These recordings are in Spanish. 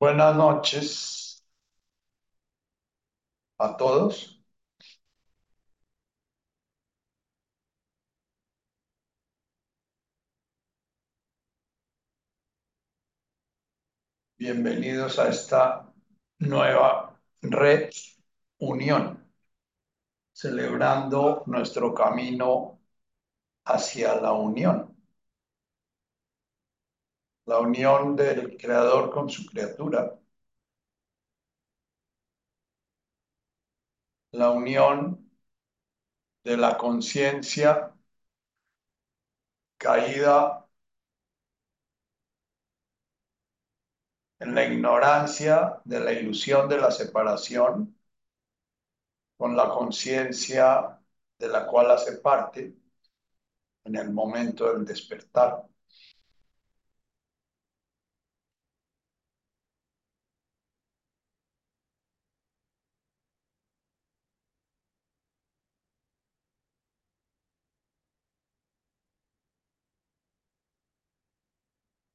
Buenas noches a todos. Bienvenidos a esta nueva red unión, celebrando nuestro camino hacia la unión. La unión del creador con su criatura. La unión de la conciencia caída en la ignorancia de la ilusión de la separación con la conciencia de la cual hace parte en el momento del despertar.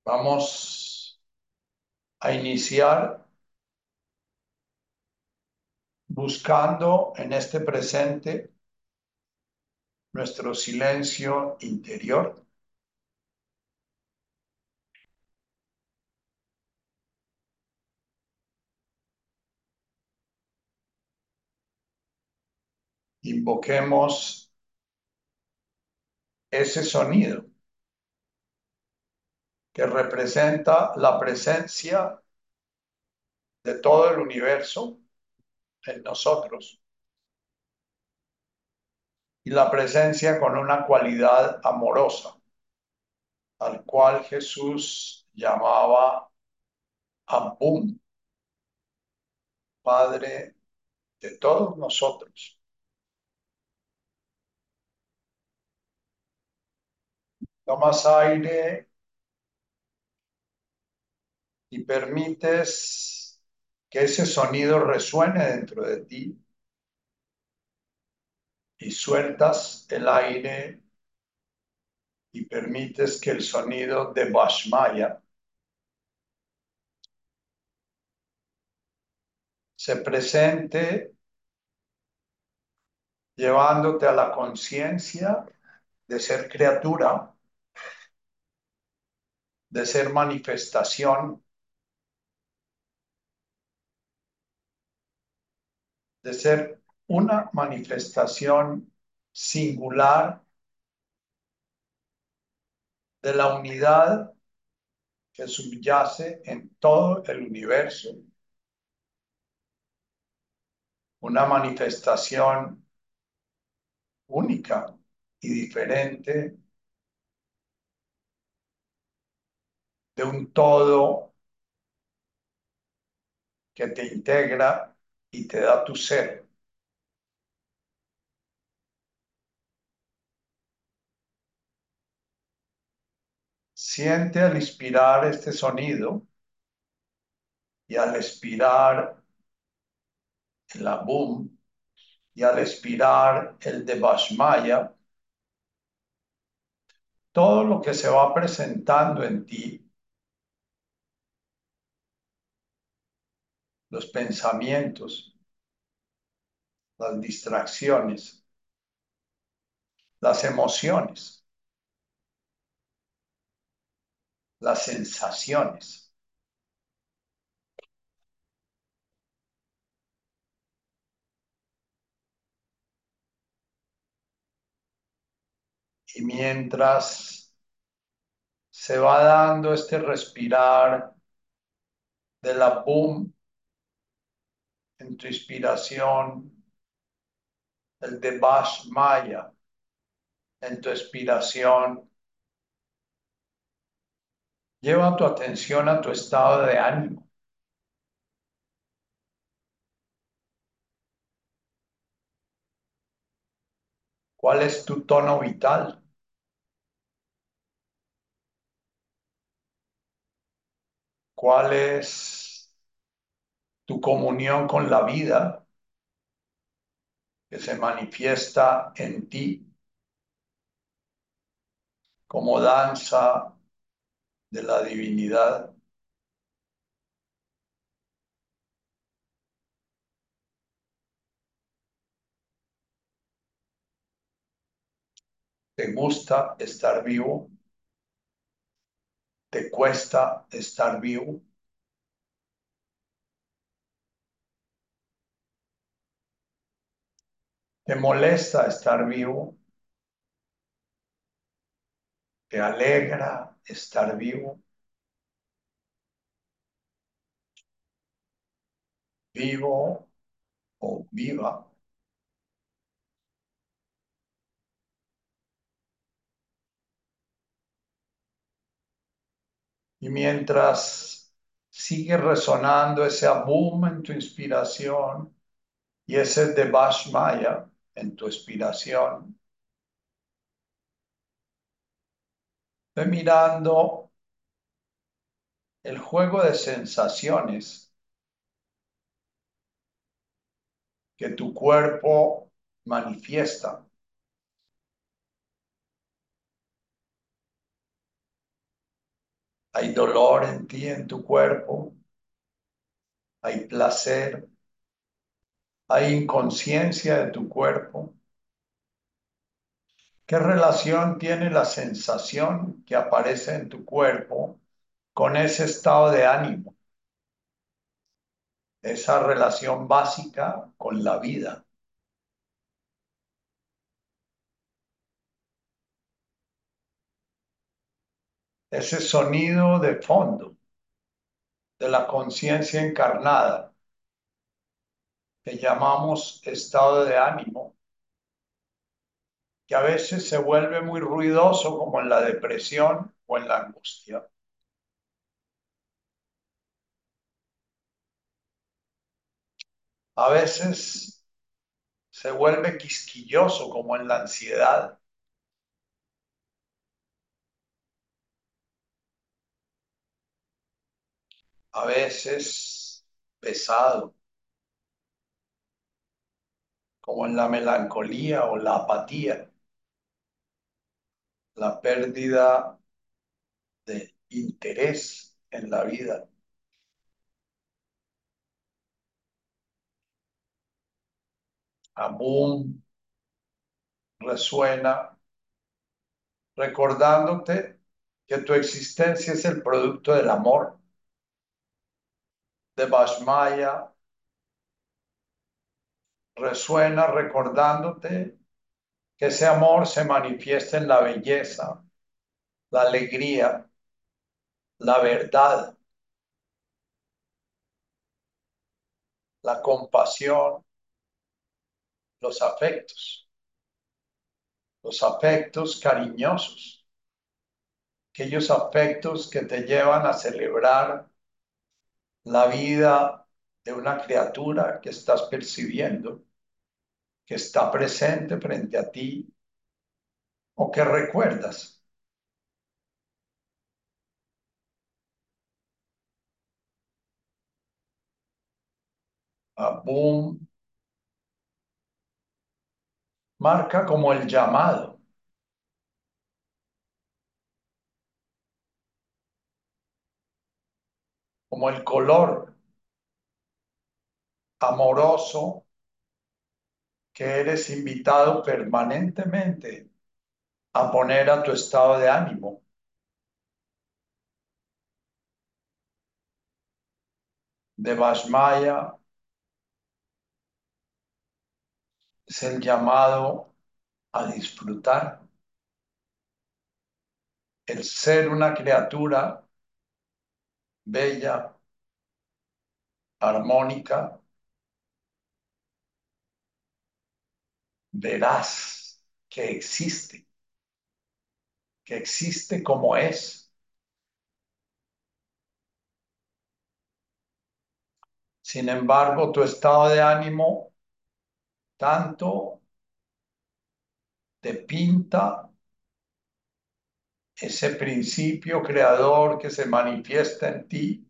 Vamos a iniciar buscando en este presente nuestro silencio interior. Invoquemos ese sonido que representa la presencia de todo el universo en nosotros y la presencia con una cualidad amorosa, al cual Jesús llamaba Abum, Padre de todos nosotros. Tomas aire y permites que ese sonido resuene dentro de ti y sueltas el aire y permites que el sonido de Vashmaya se presente llevándote a la conciencia de ser criatura, de ser manifestación, de ser una manifestación singular de la unidad que subyace en todo el universo. Una manifestación única y diferente de un todo que te integra y te da tu ser. Siente al inspirar este sonido y al expirar el abum y al expirar el de Vashmaya, todo lo que se va presentando en ti, los pensamientos, las distracciones, las emociones, las sensaciones. Y mientras se va dando este respirar de la boom en tu inspiración, el de Bash Maya en tu expiración, lleva tu atención a tu estado de ánimo. ¿Cuál es tu tono vital? ¿Cuál es tu comunión con la vida que se manifiesta en ti como danza de la divinidad. ¿Te gusta estar vivo? ¿Te cuesta estar vivo? ¿Te molesta estar vivo? ¿Te alegra estar vivo? Vivo o viva. Y mientras sigue resonando ese boom en tu inspiración y ese de Maya en tu expiración, ve mirando el juego de sensaciones que tu cuerpo manifiesta. Hay dolor en ti, en tu cuerpo. Hay placer. Hay inconsciencia de tu cuerpo. ¿Qué relación tiene la sensación que aparece en tu cuerpo con ese estado de ánimo? Esa relación básica con la vida. ese sonido de fondo de la conciencia encarnada que llamamos estado de ánimo, que a veces se vuelve muy ruidoso como en la depresión o en la angustia. A veces se vuelve quisquilloso como en la ansiedad. a veces pesado, como en la melancolía o la apatía, la pérdida de interés en la vida. Abum resuena recordándote que tu existencia es el producto del amor de Bashmaya resuena recordándote que ese amor se manifiesta en la belleza, la alegría, la verdad, la compasión, los afectos, los afectos cariñosos, aquellos afectos que te llevan a celebrar la vida de una criatura que estás percibiendo, que está presente frente a ti o que recuerdas. boom marca como el llamado. como el color amoroso que eres invitado permanentemente a poner a tu estado de ánimo. De Vashmaya es el llamado a disfrutar. El ser una criatura bella, armónica, verás que existe, que existe como es. Sin embargo, tu estado de ánimo tanto te pinta ese principio creador que se manifiesta en ti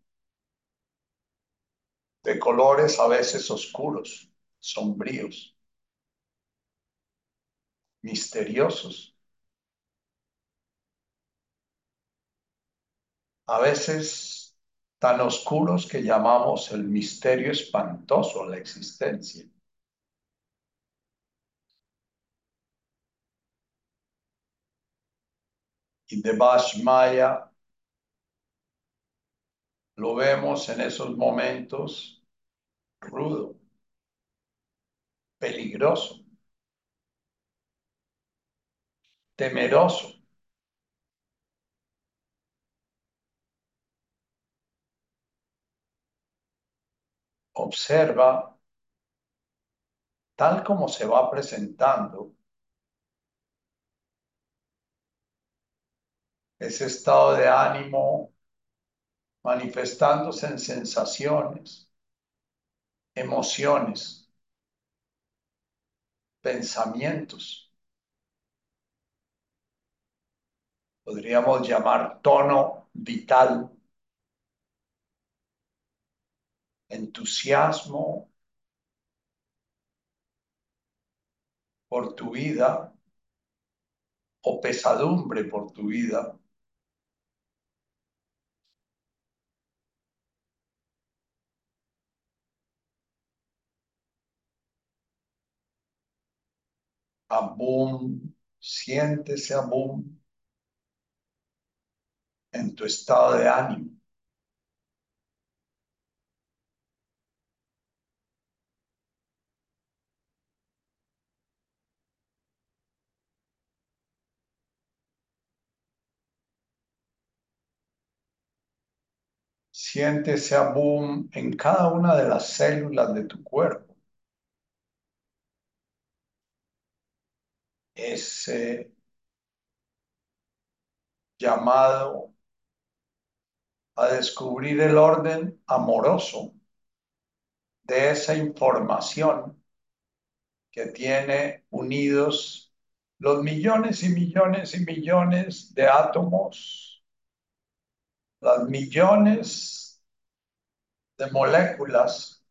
de colores a veces oscuros, sombríos, misteriosos. A veces tan oscuros que llamamos el misterio espantoso, la existencia. y de Maya lo vemos en esos momentos rudo, peligroso, temeroso. Observa tal como se va presentando ese estado de ánimo manifestándose en sensaciones, emociones, pensamientos. Podríamos llamar tono vital, entusiasmo por tu vida o pesadumbre por tu vida. Abum, siéntese abum en tu estado de ánimo. Siéntese abum en cada una de las células de tu cuerpo. Ese llamado a descubrir el orden amoroso de esa información que tiene unidos los millones y millones y millones de átomos, las millones de moléculas,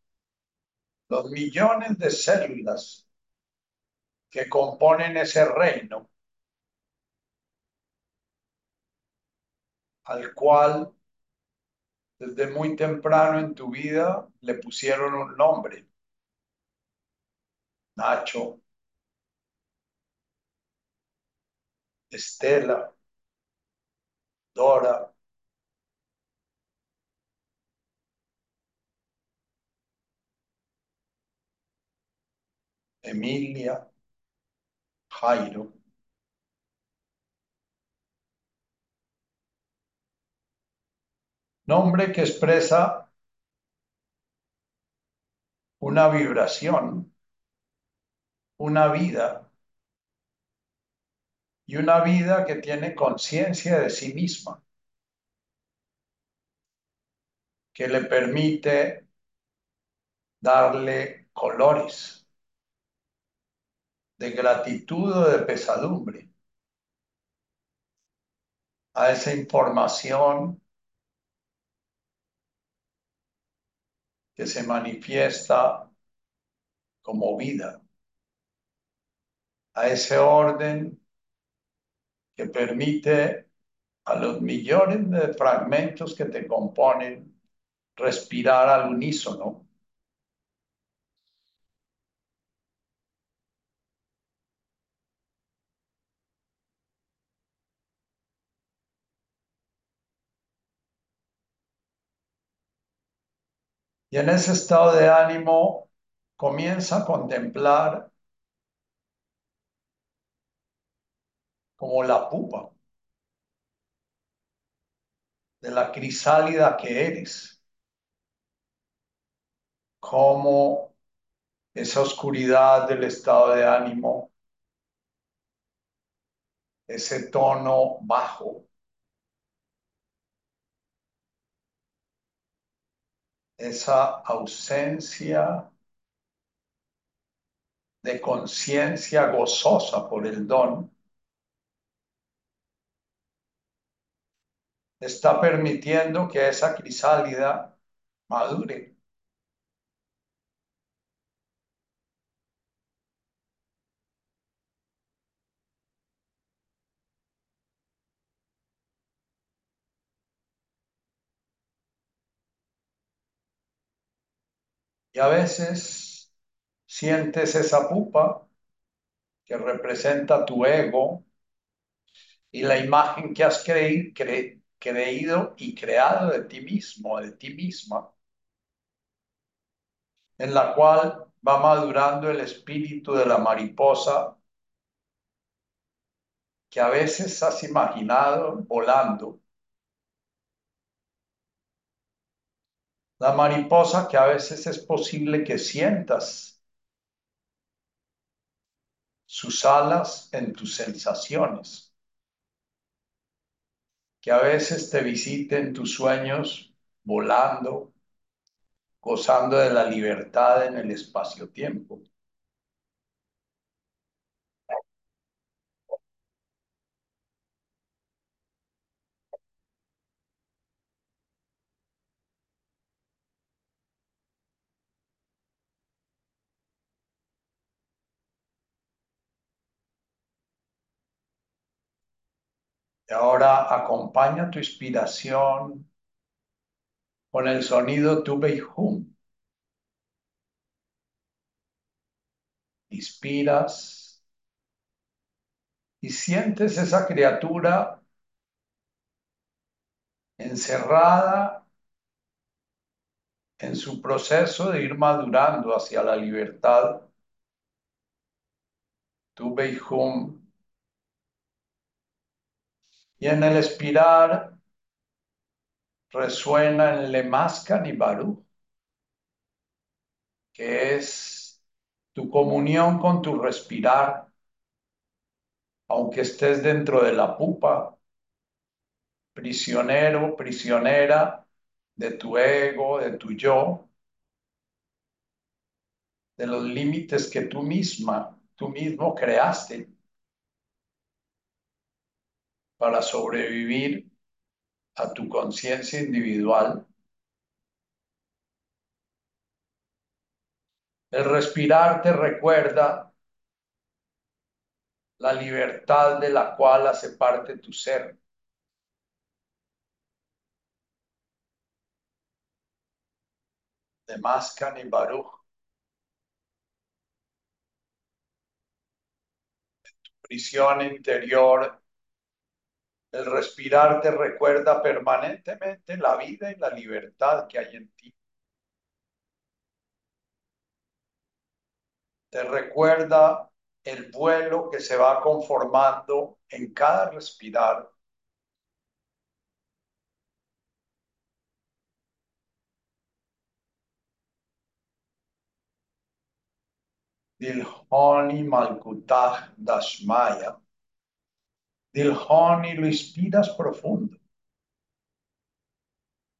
los millones de células que componen ese reino al cual desde muy temprano en tu vida le pusieron un nombre. Nacho, Estela, Dora, Emilia, Jairo. Nombre que expresa una vibración, una vida y una vida que tiene conciencia de sí misma, que le permite darle colores de gratitud o de pesadumbre a esa información que se manifiesta como vida, a ese orden que permite a los millones de fragmentos que te componen respirar al unísono. Y en ese estado de ánimo comienza a contemplar como la pupa de la crisálida que eres, como esa oscuridad del estado de ánimo, ese tono bajo, esa ausencia de conciencia gozosa por el don, está permitiendo que esa crisálida madure. Y a veces sientes esa pupa que representa tu ego y la imagen que has cre cre creído y creado de ti mismo, de ti misma, en la cual va madurando el espíritu de la mariposa que a veces has imaginado volando. La mariposa que a veces es posible que sientas sus alas en tus sensaciones que a veces te visiten tus sueños volando, gozando de la libertad en el espacio-tiempo. Y ahora acompaña tu inspiración con el sonido tu hum. Inspiras y sientes esa criatura encerrada en su proceso de ir madurando hacia la libertad. Tu hum. Y en el expirar resuena en Lemascan y que es tu comunión con tu respirar, aunque estés dentro de la pupa, prisionero, prisionera de tu ego, de tu yo, de los límites que tú misma, tú mismo creaste para sobrevivir a tu conciencia individual. El respirar te recuerda la libertad de la cual hace parte tu ser. De Mascan y Baruch. Tu prisión interior el respirar te recuerda permanentemente la vida y la libertad que hay en ti. Te recuerda el vuelo que se va conformando en cada respirar. Dilhoni Malkutah Dashmaya del y lo inspiras profundo.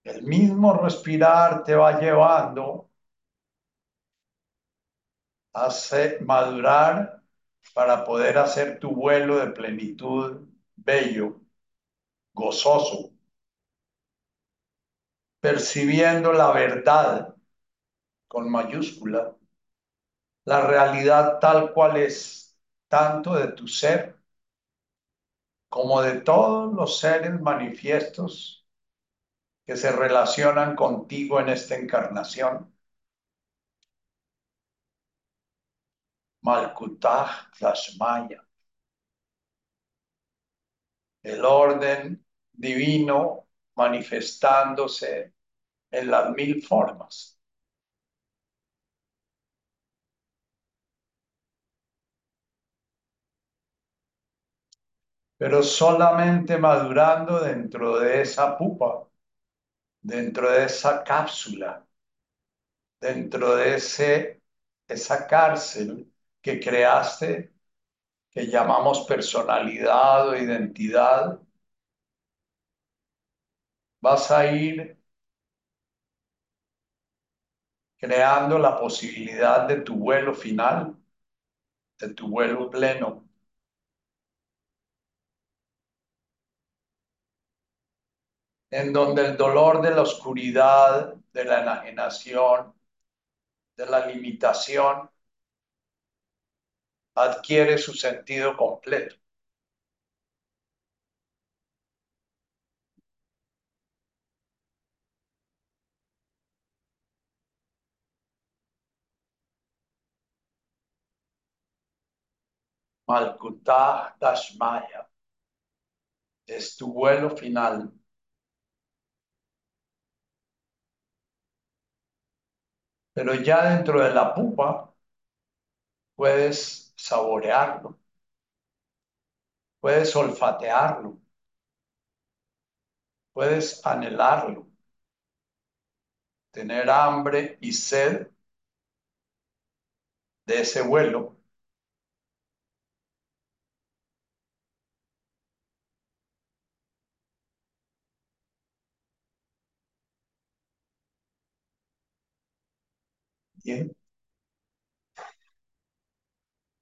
El mismo respirar te va llevando a madurar para poder hacer tu vuelo de plenitud bello, gozoso, percibiendo la verdad con mayúscula, la realidad tal cual es, tanto de tu ser como de todos los seres manifiestos que se relacionan contigo en esta encarnación. Malkutah Dashmaya. El orden divino manifestándose en las mil formas. Pero solamente madurando dentro de esa pupa, dentro de esa cápsula, dentro de ese, esa cárcel que creaste, que llamamos personalidad o identidad, vas a ir creando la posibilidad de tu vuelo final, de tu vuelo pleno. En donde el dolor de la oscuridad, de la enajenación, de la limitación, adquiere su sentido completo. Malkutah Dashmaya. es tu vuelo final. Pero ya dentro de la pupa puedes saborearlo, puedes olfatearlo, puedes anhelarlo, tener hambre y sed de ese vuelo.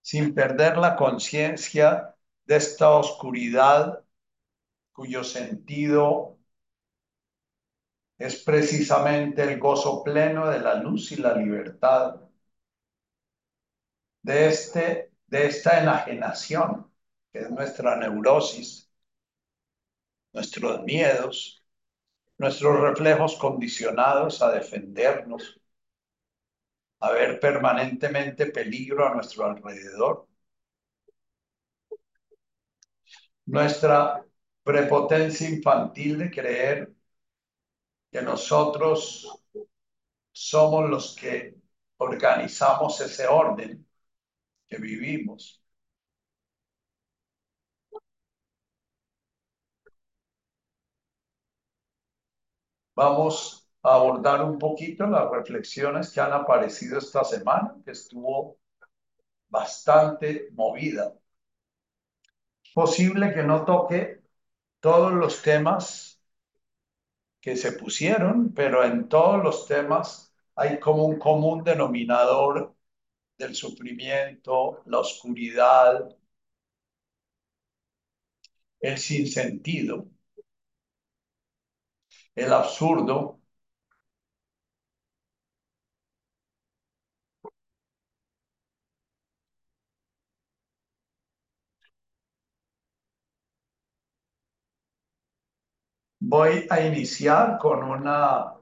Sin perder la conciencia de esta oscuridad cuyo sentido es precisamente el gozo pleno de la luz y la libertad, de, este, de esta enajenación, que es nuestra neurosis, nuestros miedos, nuestros reflejos condicionados a defendernos, a ver permanentemente peligro a nuestro alrededor. Nuestra prepotencia infantil de creer que nosotros somos los que organizamos ese orden que vivimos. Vamos abordar un poquito las reflexiones que han aparecido esta semana, que estuvo bastante movida. Posible que no toque todos los temas que se pusieron, pero en todos los temas hay como un común denominador del sufrimiento, la oscuridad, el sinsentido, el absurdo. Voy a iniciar con una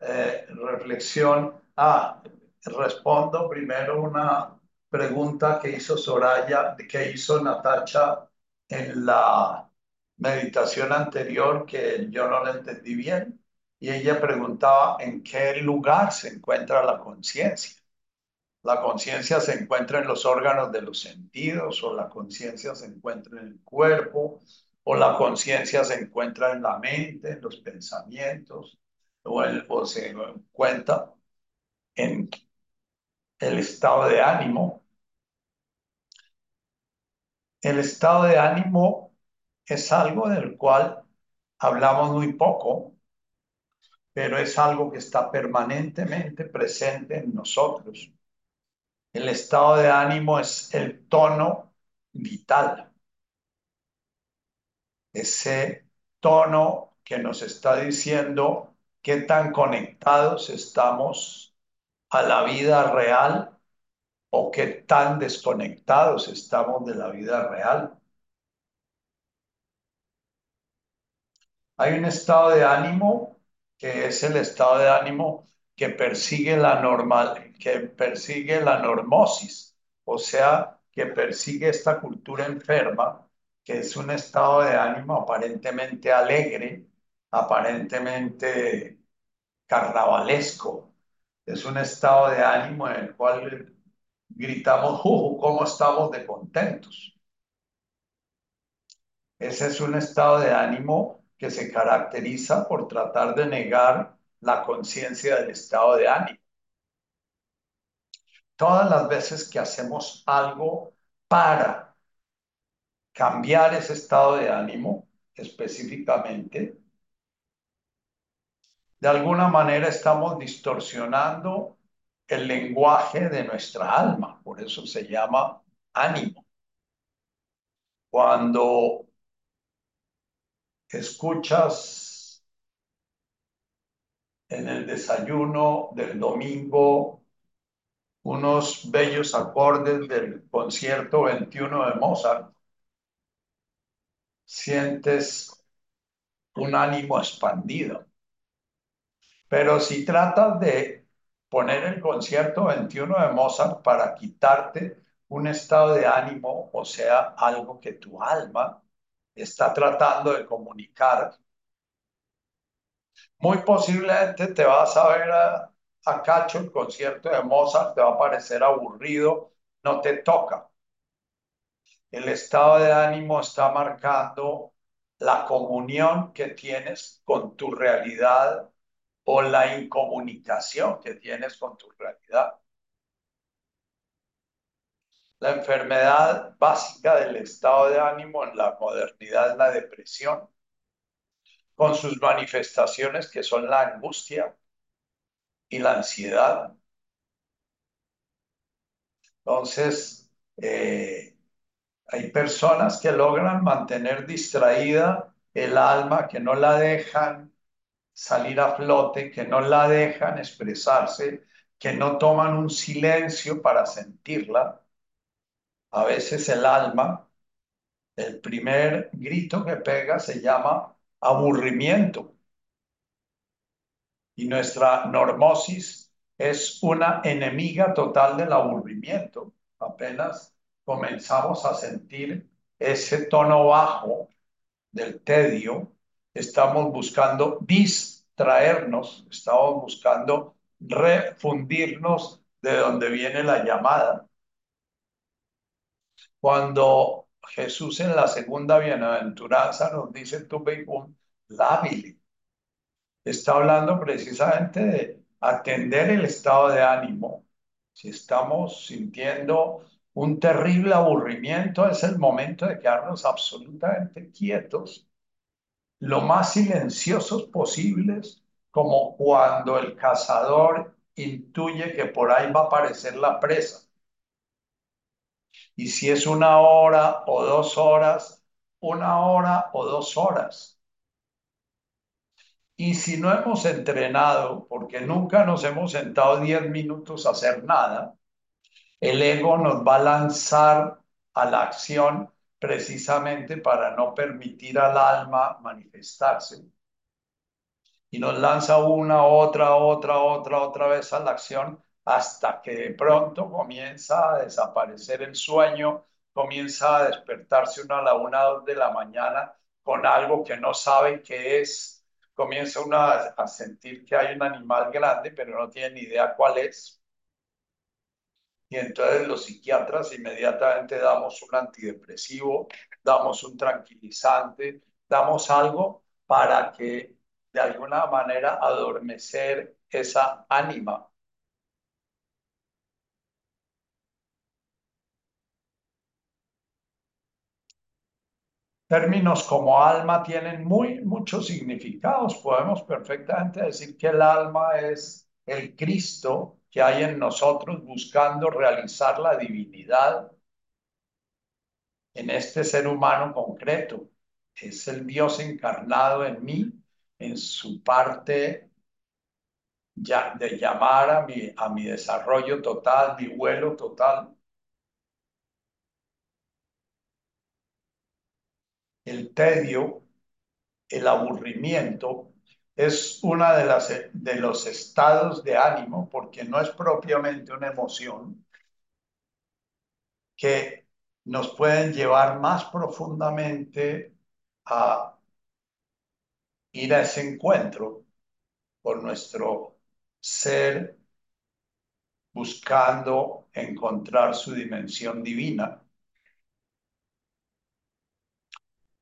eh, reflexión. Ah, respondo primero una pregunta que hizo Soraya, que hizo Natacha en la meditación anterior que yo no la entendí bien. Y ella preguntaba en qué lugar se encuentra la conciencia. La conciencia se encuentra en los órganos de los sentidos o la conciencia se encuentra en el cuerpo o la conciencia se encuentra en la mente, en los pensamientos o, o se encuentra en el estado de ánimo. El estado de ánimo es algo del cual hablamos muy poco, pero es algo que está permanentemente presente en nosotros. El estado de ánimo es el tono vital, ese tono que nos está diciendo qué tan conectados estamos a la vida real o qué tan desconectados estamos de la vida real. Hay un estado de ánimo que es el estado de ánimo que persigue la normal, que persigue la normosis, o sea, que persigue esta cultura enferma, que es un estado de ánimo aparentemente alegre, aparentemente carnavalesco. Es un estado de ánimo en el cual gritamos, juju, ¿cómo estamos de contentos? Ese es un estado de ánimo que se caracteriza por tratar de negar la conciencia del estado de ánimo. Todas las veces que hacemos algo para cambiar ese estado de ánimo específicamente, de alguna manera estamos distorsionando el lenguaje de nuestra alma, por eso se llama ánimo. Cuando escuchas en el desayuno del domingo unos bellos acordes del concierto 21 de Mozart, sientes un ánimo expandido. Pero si tratas de poner el concierto 21 de Mozart para quitarte un estado de ánimo, o sea, algo que tu alma está tratando de comunicar. Muy posiblemente te vas a ver a, a Cacho, el concierto de Mozart, te va a parecer aburrido, no te toca. El estado de ánimo está marcando la comunión que tienes con tu realidad o la incomunicación que tienes con tu realidad. La enfermedad básica del estado de ánimo en la modernidad es la depresión, con sus manifestaciones que son la angustia y la ansiedad. Entonces, eh, hay personas que logran mantener distraída el alma, que no la dejan salir a flote, que no la dejan expresarse, que no toman un silencio para sentirla. A veces el alma, el primer grito que pega se llama aburrimiento. Y nuestra normosis es una enemiga total del aburrimiento. Apenas comenzamos a sentir ese tono bajo del tedio, estamos buscando distraernos, estamos buscando refundirnos de donde viene la llamada. Cuando Jesús en la segunda bienaventuranza nos dice tu un labili, está hablando precisamente de atender el estado de ánimo. Si estamos sintiendo un terrible aburrimiento, es el momento de quedarnos absolutamente quietos, lo más silenciosos posibles, como cuando el cazador intuye que por ahí va a aparecer la presa. Y si es una hora o dos horas, una hora o dos horas. Y si no hemos entrenado, porque nunca nos hemos sentado diez minutos a hacer nada, el ego nos va a lanzar a la acción precisamente para no permitir al alma manifestarse. Y nos lanza una, otra, otra, otra, otra vez a la acción hasta que de pronto comienza a desaparecer el sueño, comienza a despertarse uno a la una, de la mañana con algo que no sabe qué es, comienza uno a, a sentir que hay un animal grande, pero no tiene ni idea cuál es. Y entonces los psiquiatras inmediatamente damos un antidepresivo, damos un tranquilizante, damos algo para que de alguna manera adormecer esa ánima Términos como alma tienen muy muchos significados. Podemos perfectamente decir que el alma es el Cristo que hay en nosotros buscando realizar la divinidad en este ser humano concreto. Es el Dios encarnado en mí, en su parte de llamar a mi, a mi desarrollo total, mi vuelo total. el tedio, el aburrimiento, es uno de, las, de los estados de ánimo, porque no es propiamente una emoción, que nos pueden llevar más profundamente a ir a ese encuentro con nuestro ser buscando encontrar su dimensión divina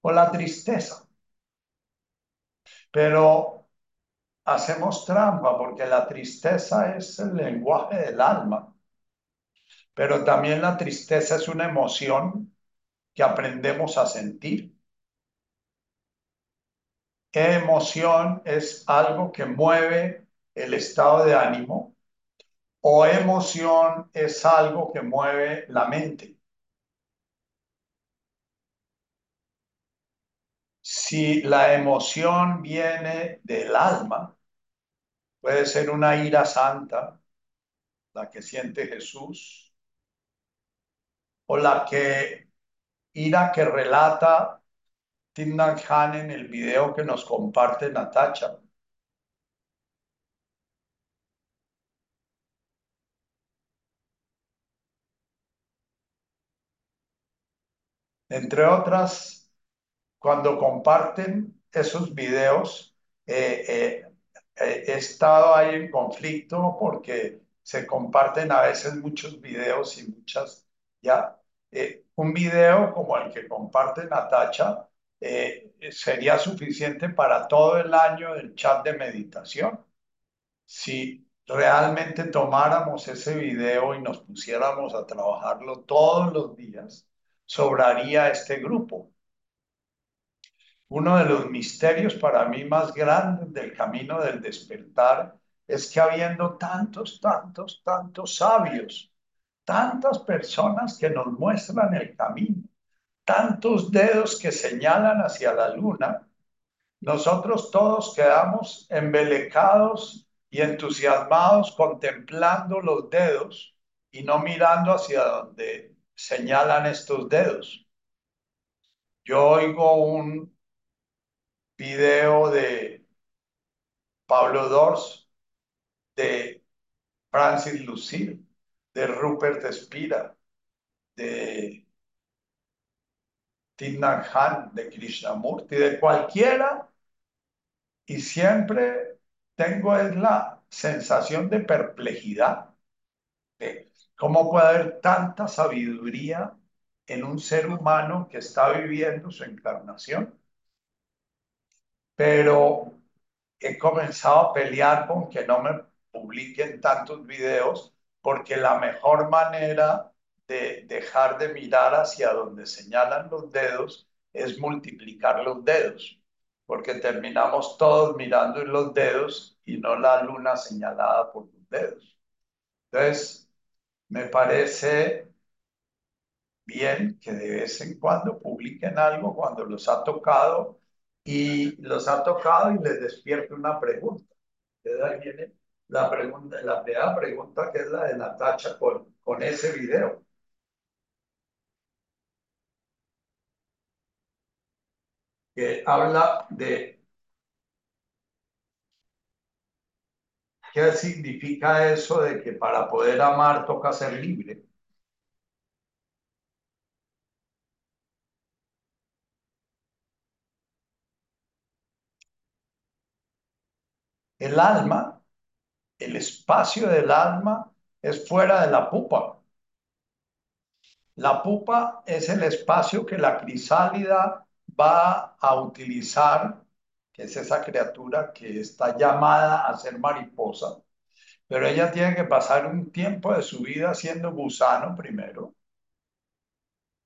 o la tristeza. Pero hacemos trampa porque la tristeza es el lenguaje del alma, pero también la tristeza es una emoción que aprendemos a sentir. Emoción es algo que mueve el estado de ánimo o emoción es algo que mueve la mente. Si la emoción viene del alma, puede ser una ira santa, la que siente Jesús, o la que ira que relata Tim Khan en el video que nos comparte Natacha. Entre otras cuando comparten esos videos, eh, eh, estado ahí en conflicto porque se comparten a veces muchos videos y muchas, ya, un video como el que comparte Natacha sería suficiente para todo el año del chat de meditación. Si realmente tomáramos ese video y nos pusiéramos a trabajarlo todos los días, sobraría este grupo. Uno de los misterios para mí más grandes del camino del despertar es que habiendo tantos, tantos, tantos sabios, tantas personas que nos muestran el camino, tantos dedos que señalan hacia la luna, nosotros todos quedamos embelecados y entusiasmados contemplando los dedos y no mirando hacia donde señalan estos dedos. Yo oigo un video de Pablo Dors, de Francis Lucille, de Rupert Espira, de Tindan Han, de Krishnamurti, de cualquiera, y siempre tengo la sensación de perplejidad. De ¿Cómo puede haber tanta sabiduría en un ser humano que está viviendo su encarnación? Pero he comenzado a pelear con que no me publiquen tantos videos porque la mejor manera de dejar de mirar hacia donde señalan los dedos es multiplicar los dedos, porque terminamos todos mirando en los dedos y no la luna señalada por los dedos. Entonces, me parece bien que de vez en cuando publiquen algo cuando los ha tocado y los ha tocado y les despierta una pregunta. ahí viene la, pregunta, la primera pregunta que es la de Natacha con, con ese video. Que habla de qué significa eso de que para poder amar toca ser libre. El alma, el espacio del alma es fuera de la pupa. La pupa es el espacio que la crisálida va a utilizar, que es esa criatura que está llamada a ser mariposa, pero ella tiene que pasar un tiempo de su vida siendo gusano primero,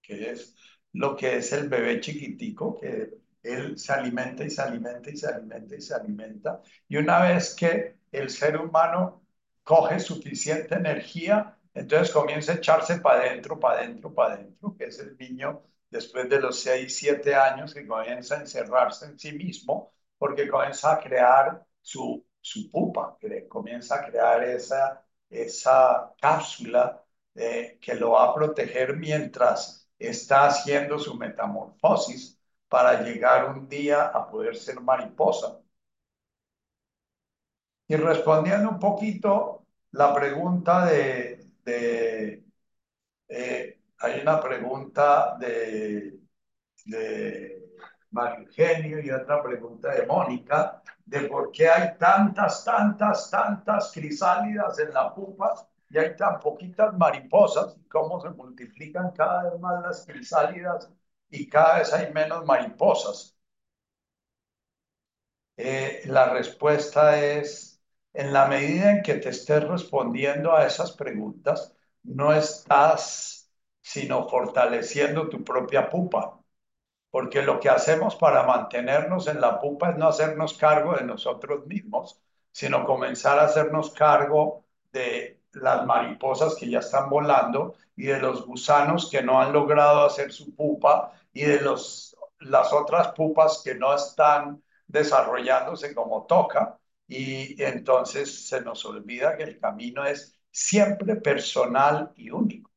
que es lo que es el bebé chiquitico, que él se alimenta y se alimenta y se alimenta y se alimenta. Y una vez que el ser humano coge suficiente energía, entonces comienza a echarse para adentro, para adentro, para adentro, que es el niño después de los 6, 7 años que comienza a encerrarse en sí mismo, porque comienza a crear su, su pupa, que comienza a crear esa, esa cápsula eh, que lo va a proteger mientras está haciendo su metamorfosis para llegar un día a poder ser mariposa. Y respondiendo un poquito la pregunta de, eh, hay una pregunta de, de y otra pregunta de Mónica, de por qué hay tantas, tantas, tantas crisálidas en la pupa y hay tan poquitas mariposas y cómo se multiplican cada vez más las crisálidas y cada vez hay menos mariposas. Eh, la respuesta es, en la medida en que te estés respondiendo a esas preguntas, no estás sino fortaleciendo tu propia pupa, porque lo que hacemos para mantenernos en la pupa es no hacernos cargo de nosotros mismos, sino comenzar a hacernos cargo de las mariposas que ya están volando y de los gusanos que no han logrado hacer su pupa y de los, las otras pupas que no están desarrollándose como toca y entonces se nos olvida que el camino es siempre personal y único.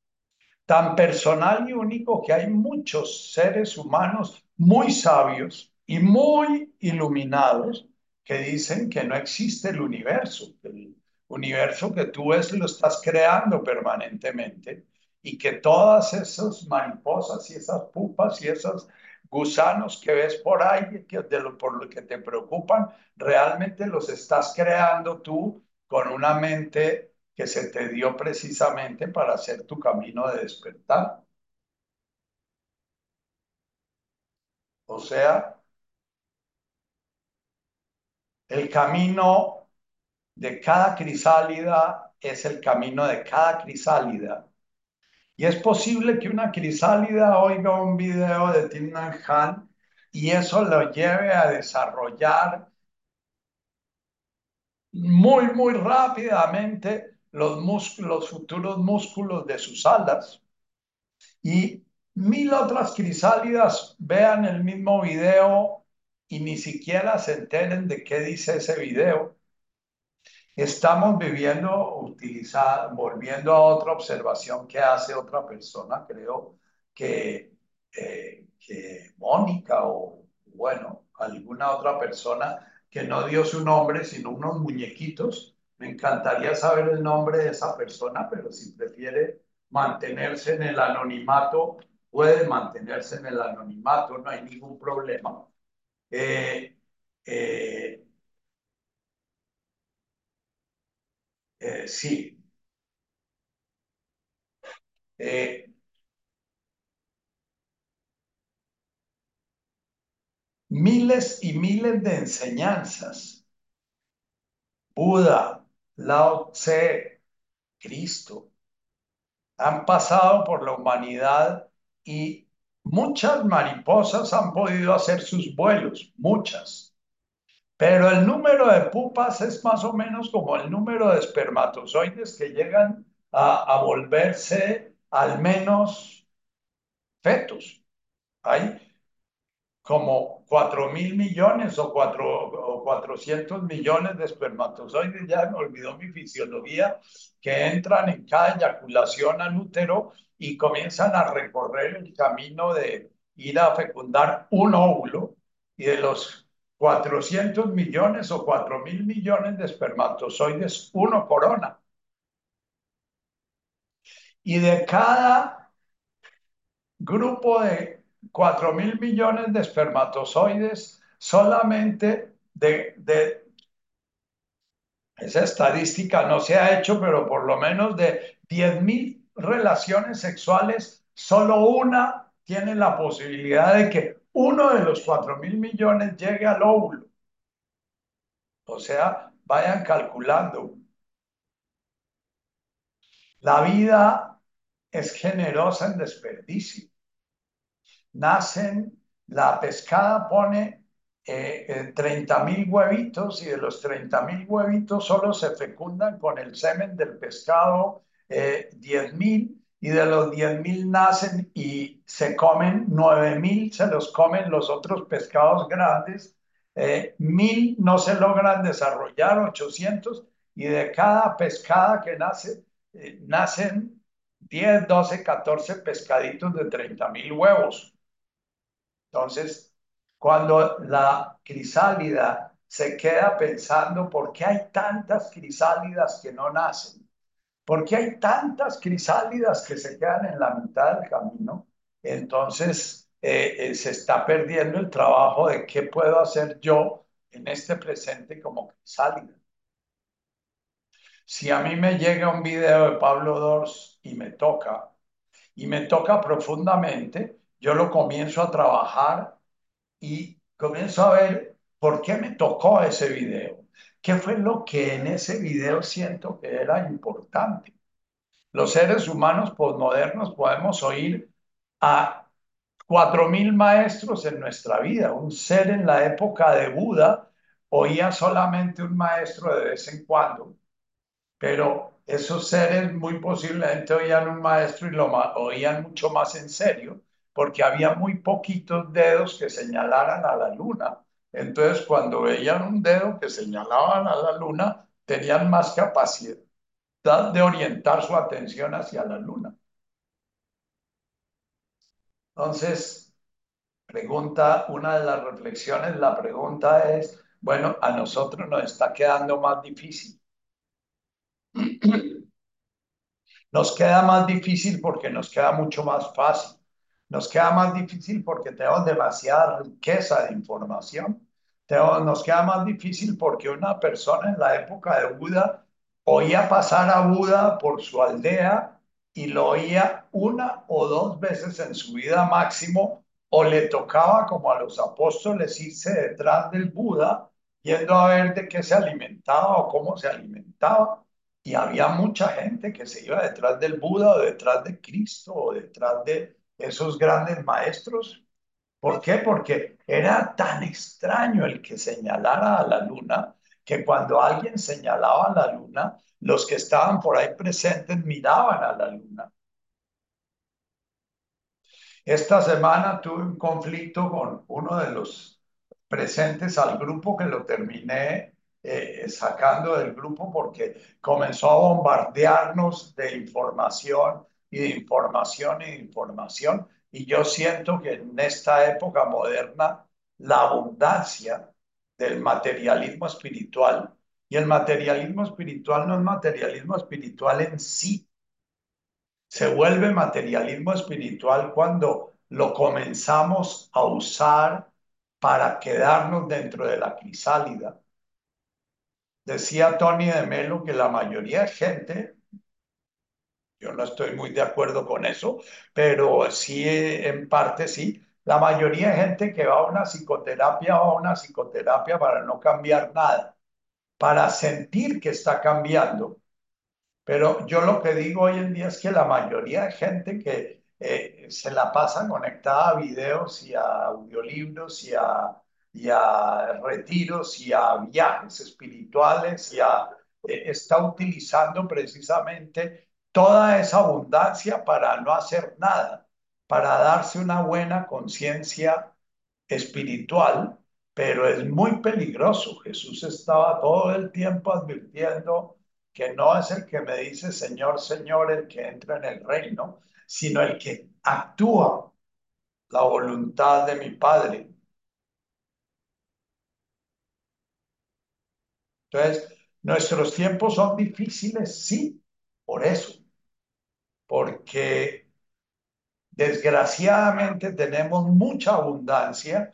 Tan personal y único que hay muchos seres humanos muy sabios y muy iluminados que dicen que no existe el universo, el universo que tú ves lo estás creando permanentemente y que todas esas mariposas y esas pupas y esos gusanos que ves por ahí, que de lo, por lo que te preocupan, realmente los estás creando tú con una mente que se te dio precisamente para hacer tu camino de despertar. O sea, el camino de cada crisálida es el camino de cada crisálida. Y es posible que una crisálida oiga un video de Tim Han y eso lo lleve a desarrollar muy, muy rápidamente los músculos, futuros músculos de sus alas. Y mil otras crisálidas vean el mismo video y ni siquiera se enteren de qué dice ese video. Estamos viviendo, volviendo a otra observación que hace otra persona, creo que, eh, que Mónica o, bueno, alguna otra persona que no dio su nombre, sino unos muñequitos. Me encantaría saber el nombre de esa persona, pero si prefiere mantenerse en el anonimato, puede mantenerse en el anonimato, no hay ningún problema. Eh, eh, eh, sí. miles y miles de enseñanzas. Buda, Lao Tse, Cristo, han pasado por la humanidad y muchas mariposas han podido hacer sus vuelos, muchas. Pero el número de pupas es más o menos como el número de espermatozoides que llegan a, volverse al menos fetos. Hay como 4 mil millones o, cuatro, o 400 millones de espermatozoides, ya me olvidó mi fisiología, que entran en cada eyaculación al útero y comienzan a recorrer el camino de ir a fecundar un óvulo y de los 400 millones o 4 mil millones de espermatozoides, uno corona. Y de cada grupo de 4 mil millones de espermatozoides, solamente de, de, esa estadística no se ha hecho, pero por lo menos de 10 mil relaciones sexuales, solo una tiene la posibilidad de que uno de los 4 mil millones llegue al óvulo. O sea, vayan calculando. La vida es generosa en desperdicio nacen, la pescada pone eh, 30 eh, mil huevitos y de los 30 mil huevitos solo se fecundan con el semen del pescado eh, 10 mil y de los 10 mil nacen y se comen 9 mil, se los comen los otros pescados grandes, eh, mil no se logran desarrollar, 800 y de cada pescada que nace, eh, nacen 10, 12, 14 pescaditos de 30 mil huevos. Entonces, cuando la crisálida se queda pensando, ¿por qué hay tantas crisálidas que no nacen? ¿Por qué hay tantas crisálidas que se quedan en la mitad del camino? Entonces, eh, eh, se está perdiendo el trabajo de qué puedo hacer yo en este presente como crisálida. Si a mí me llega un video de Pablo Dors y me toca, y me toca profundamente, yo lo comienzo a trabajar y comienzo a ver por qué me tocó ese video. ¿Qué fue lo que en ese video siento que era importante? Los seres humanos posmodernos podemos oír a cuatro mil maestros en nuestra vida. Un ser en la época de Buda oía solamente un maestro de vez en cuando, pero esos seres muy posiblemente oían un maestro y lo oían mucho más en serio porque había muy poquitos dedos que señalaran a la luna. Entonces, cuando veían un dedo que señalaban a la luna, tenían más capacidad de orientar su atención hacia la luna. Entonces, pregunta, una de las reflexiones, la pregunta es, bueno, a nosotros nos está quedando más difícil. Nos queda más difícil porque nos queda mucho más fácil nos queda más difícil porque tenemos demasiada riqueza de información. Tenemos, nos queda más difícil porque una persona en la época de Buda oía pasar a Buda por su aldea y lo oía una o dos veces en su vida máximo o le tocaba como a los apóstoles irse detrás del Buda yendo a ver de qué se alimentaba o cómo se alimentaba. Y había mucha gente que se iba detrás del Buda o detrás de Cristo o detrás de esos grandes maestros. ¿Por qué? Porque era tan extraño el que señalara a la luna que cuando alguien señalaba a la luna, los que estaban por ahí presentes miraban a la luna. Esta semana tuve un conflicto con uno de los presentes al grupo que lo terminé eh, sacando del grupo porque comenzó a bombardearnos de información y de información y de información. Y yo siento que en esta época moderna la abundancia del materialismo espiritual, y el materialismo espiritual no es materialismo espiritual en sí, se vuelve materialismo espiritual cuando lo comenzamos a usar para quedarnos dentro de la crisálida. Decía Tony de Melo que la mayoría de gente, yo no estoy muy de acuerdo con eso, pero sí, en parte sí, la mayoría de gente que va a una psicoterapia va a una psicoterapia para no cambiar nada, para sentir que está cambiando. Pero yo lo que digo hoy en día es que la mayoría de gente que eh, se la pasa conectada a videos y a audiolibros y a, y a retiros y a viajes espirituales y a, eh, está utilizando precisamente toda esa abundancia para no hacer nada, para darse una buena conciencia espiritual, pero es muy peligroso. Jesús estaba todo el tiempo advirtiendo que no es el que me dice Señor, Señor el que entra en el reino, sino el que actúa la voluntad de mi Padre. Entonces, nuestros tiempos son difíciles, sí, por eso, porque desgraciadamente tenemos mucha abundancia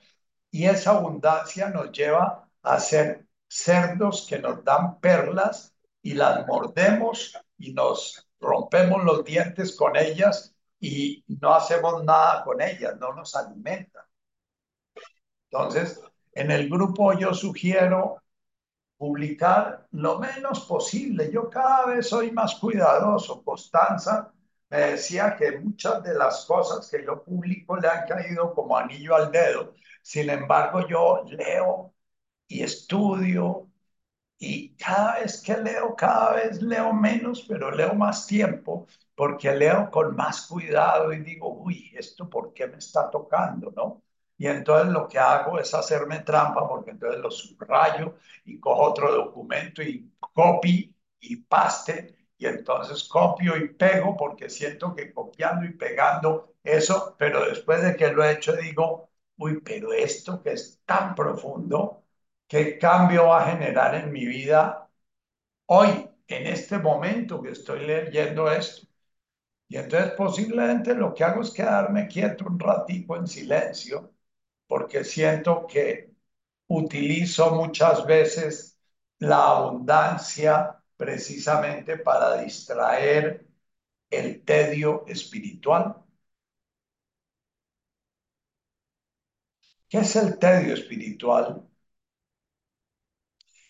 y esa abundancia nos lleva a ser cerdos que nos dan perlas y las mordemos y nos rompemos los dientes con ellas y no hacemos nada con ellas, no nos alimentan. Entonces, en el grupo yo sugiero publicar lo menos posible. Yo cada vez soy más cuidadoso. Constanza me decía que muchas de las cosas que yo publico le han caído como anillo al dedo. Sin embargo, yo leo y estudio y cada vez que leo, cada vez leo menos, pero leo más tiempo, porque leo con más cuidado y digo, uy, ¿esto por qué me está tocando? ¿No? Y entonces lo que hago es hacerme trampa, porque entonces lo subrayo y cojo otro documento y copy y paste, y entonces copio y pego, porque siento que copiando y pegando eso, pero después de que lo he hecho digo, uy, pero esto que es tan profundo, ¿Qué cambio va a generar en mi vida hoy, en este momento que estoy leyendo esto? Y entonces posiblemente lo que hago es quedarme quieto un ratico en silencio, porque siento que utilizo muchas veces la abundancia precisamente para distraer el tedio espiritual. ¿Qué es el tedio espiritual?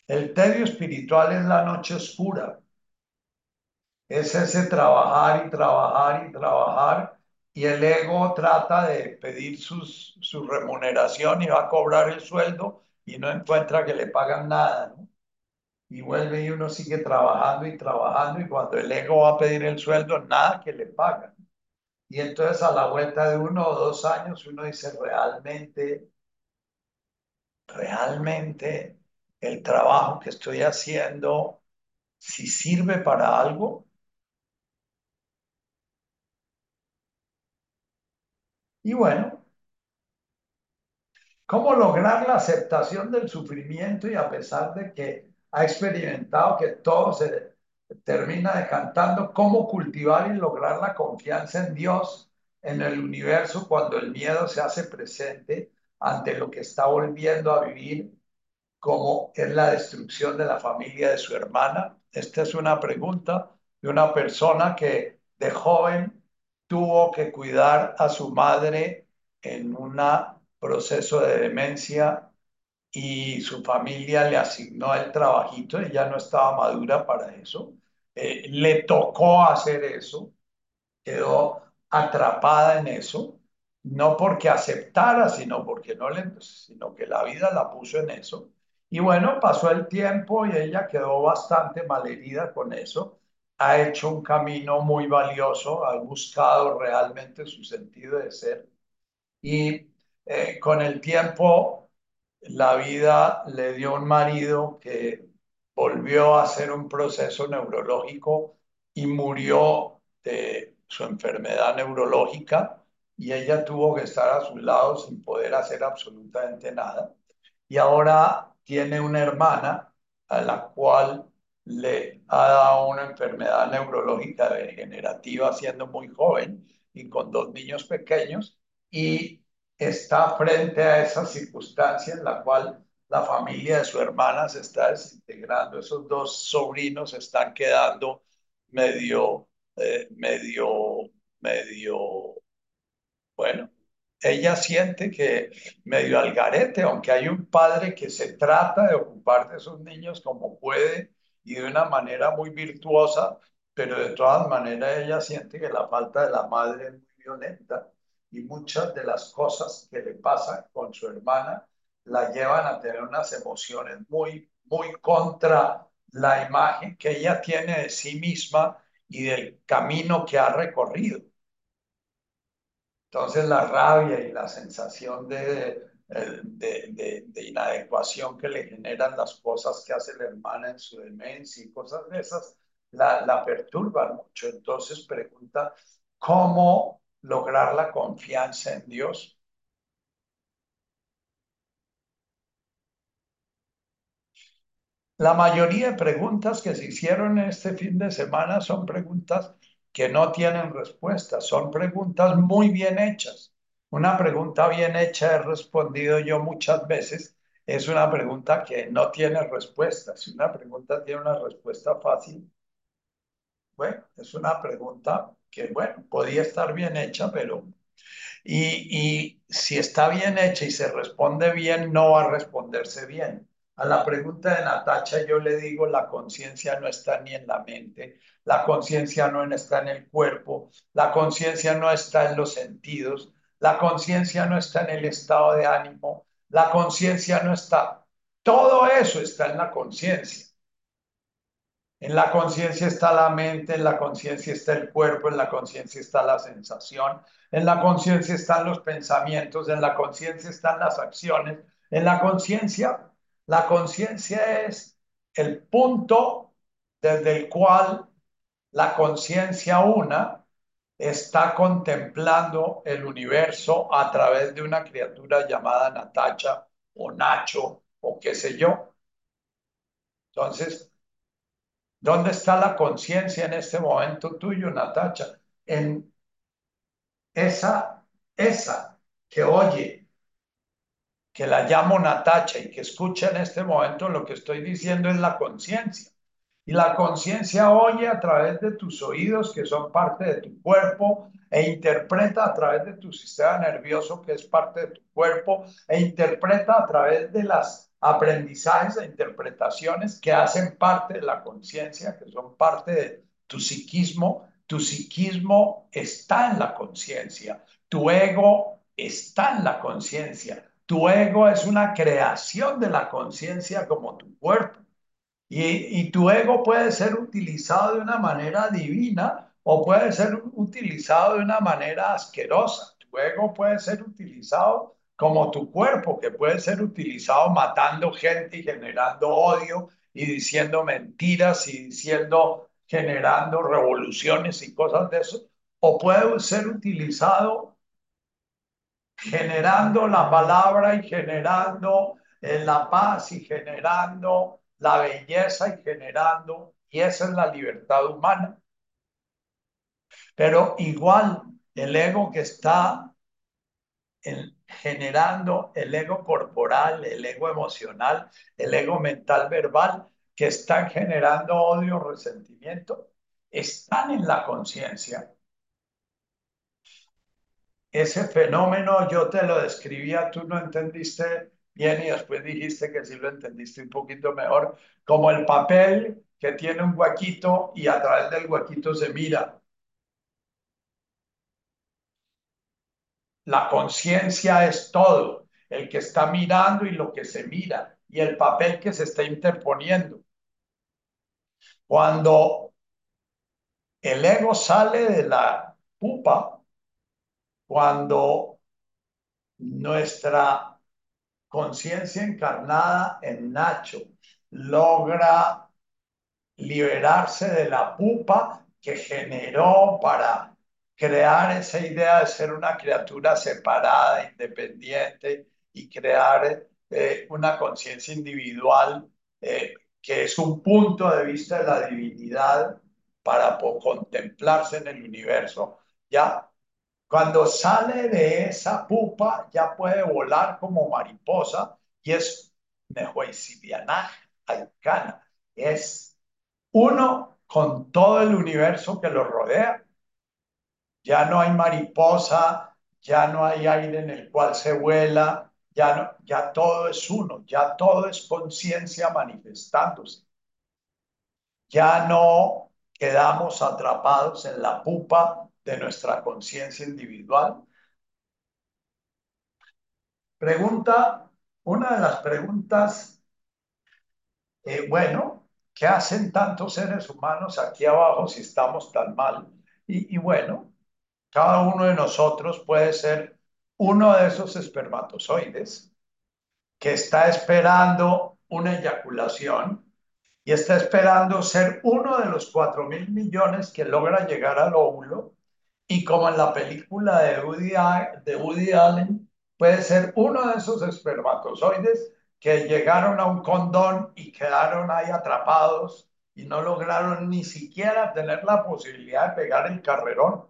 El tedio espiritual es la noche oscura. Es ese trabajar y trabajar y trabajar y el ego trata de pedir sus, su remuneración y va a cobrar el sueldo y no encuentra que le pagan nada. Y vuelve y uno sigue trabajando y trabajando y cuando el ego va a pedir el sueldo, nada que le pagan. Y entonces a la vuelta de uno o dos años uno dice, realmente, realmente el trabajo que estoy haciendo, si sirve para algo. Y bueno, ¿cómo lograr la aceptación del sufrimiento y a pesar de que ha experimentado que todo se termina decantando, cómo cultivar y lograr la confianza en Dios en el universo cuando el miedo se hace presente ante lo que está volviendo a vivir, como es la destrucción de la familia de su hermana? Esta es una pregunta de una persona que de joven tuvo que cuidar a su madre en un proceso de demencia y su familia le asignó el trabajito, ella no estaba madura para eso, eh, le tocó hacer eso, quedó atrapada en eso, no porque aceptara, sino porque no le, sino que la vida la puso en eso. Y bueno, pasó el tiempo y ella quedó bastante malherida con eso. Ha hecho un camino muy valioso, ha buscado realmente su sentido de ser. Y eh, con el tiempo, la vida le dio un marido que volvió a hacer un proceso neurológico y murió de su enfermedad neurológica y ella tuvo que estar a su lado sin poder hacer absolutamente nada. Y ahora tiene una hermana a la cual le ha dado una enfermedad neurológica degenerativa siendo muy joven y con dos niños pequeños y está frente a esa circunstancia en la cual la familia de su hermana se está desintegrando, esos dos sobrinos están quedando medio, eh, medio, medio, bueno, ella siente que medio al garete, aunque hay un padre que se trata de ocupar de esos niños como puede y de una manera muy virtuosa, pero de todas maneras ella siente que la falta de la madre es violenta y muchas de las cosas que le pasan con su hermana la llevan a tener unas emociones muy, muy contra la imagen que ella tiene de sí misma y del camino que ha recorrido. Entonces la rabia y la sensación de, de, de, inadecuación que le generan las cosas que hace la hermana en su demencia y cosas de esas, la, la perturban mucho. Entonces pregunta, ¿cómo lograr la confianza en Dios? La mayoría de preguntas que se hicieron este fin de semana son preguntas que no tienen respuesta, son preguntas muy bien hechas. Una pregunta bien hecha, he respondido yo muchas veces, es una pregunta que no tiene respuesta. Si una pregunta tiene una respuesta fácil, bueno, es una pregunta que, bueno, podía estar bien hecha, pero... Y, y si está bien hecha y se responde bien, no va a responderse bien. A la pregunta de Natacha yo le digo, la conciencia no está ni en la mente, la conciencia no está en el cuerpo, la conciencia no está en los sentidos, la conciencia no está en el estado de ánimo, la conciencia no está. Todo eso está en la conciencia. En la conciencia está la mente, en la conciencia está el cuerpo, en la conciencia está la sensación, en la conciencia están los pensamientos, en la conciencia están las acciones, en la conciencia la conciencia es el punto desde el cual la conciencia una está contemplando el universo a través de una criatura llamada Natacha o Nacho o qué sé yo. Entonces, ¿dónde está la conciencia en este momento tuyo, Natacha? En esa, esa que oye que la llamo Natacha y que escucha en este momento, lo que estoy diciendo es la conciencia. Y la conciencia oye a través de tus oídos, que son parte de tu cuerpo, e interpreta a través de tu sistema nervioso, que es parte de tu cuerpo, e interpreta a través de las aprendizajes e interpretaciones que hacen parte de la conciencia, que son parte de tu psiquismo. Tu psiquismo está en la conciencia, tu ego está en la conciencia, tu ego es una creación de la conciencia como tu cuerpo. Y, y, tu ego puede ser utilizado de una manera divina o puede ser utilizado de una manera asquerosa. Tu ego puede ser utilizado como tu cuerpo, que puede ser utilizado matando gente y generando odio y diciendo mentiras y diciendo, generando revoluciones y cosas de eso. O puede ser utilizado generando la palabra y generando eh, la paz y generando la belleza y generando, y esa es la libertad humana. Pero igual el ego que está generando el ego corporal, el ego emocional, el ego mental verbal, que están generando odio, resentimiento, están en la conciencia. Ese fenómeno yo te lo describía, tú no entendiste bien y después dijiste que sí lo entendiste un poquito mejor, como el papel que tiene un huequito y a través del huequito se mira. La conciencia es todo, el que está mirando y lo que se mira, y el papel que se está interponiendo. Cuando el ego sale de la pupa, cuando nuestra conciencia encarnada en Nacho logra liberarse de la pupa que generó para crear esa idea de ser una criatura separada, independiente y crear eh, una conciencia individual eh, que es un punto de vista de la divinidad para contemplarse en el universo. Ya cuando sale de esa pupa ya puede volar como mariposa y es es uno con todo el universo que lo rodea ya no hay mariposa, ya no hay aire en el cual se vuela, ya, no, ya todo es uno, ya todo es conciencia manifestándose. Ya no quedamos atrapados en la pupa de nuestra conciencia individual. Pregunta, una de las preguntas, eh, bueno, ¿qué hacen tantos seres humanos aquí abajo si estamos tan mal? y bueno, cada uno de nosotros puede ser uno de esos espermatozoides que está esperando una eyaculación y está esperando ser uno de los cuatro mil millones que logra llegar al óvulo y como en la película de Woody, de Woody Allen, puede ser uno de esos espermatozoides que llegaron a un condón y quedaron ahí atrapados y no lograron ni siquiera tener la posibilidad de pegar el carrerón.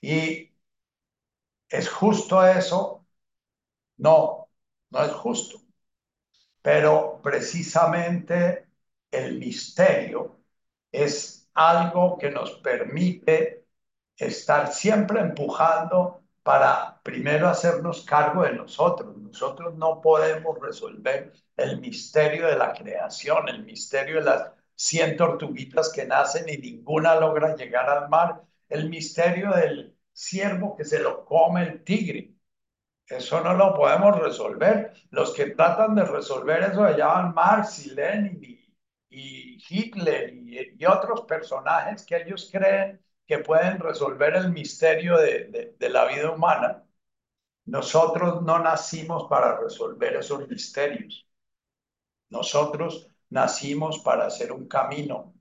Y es justo eso. No, no es justo. Pero precisamente el misterio es algo que nos permite estar siempre empujando para primero hacernos cargo de nosotros. Nosotros no podemos resolver el misterio de la creación, el misterio de las 100 tortuguitas que nacen y ninguna logra llegar al mar el misterio del ciervo que se lo come el tigre. Eso no lo podemos resolver. Los que tratan de resolver eso se llaman Marx y Lenin y, Hitler y, otros personajes que ellos creen que pueden resolver el misterio de la vida humana. Nosotros no nacimos para resolver esos misterios. Nosotros nacimos para hacer un camino,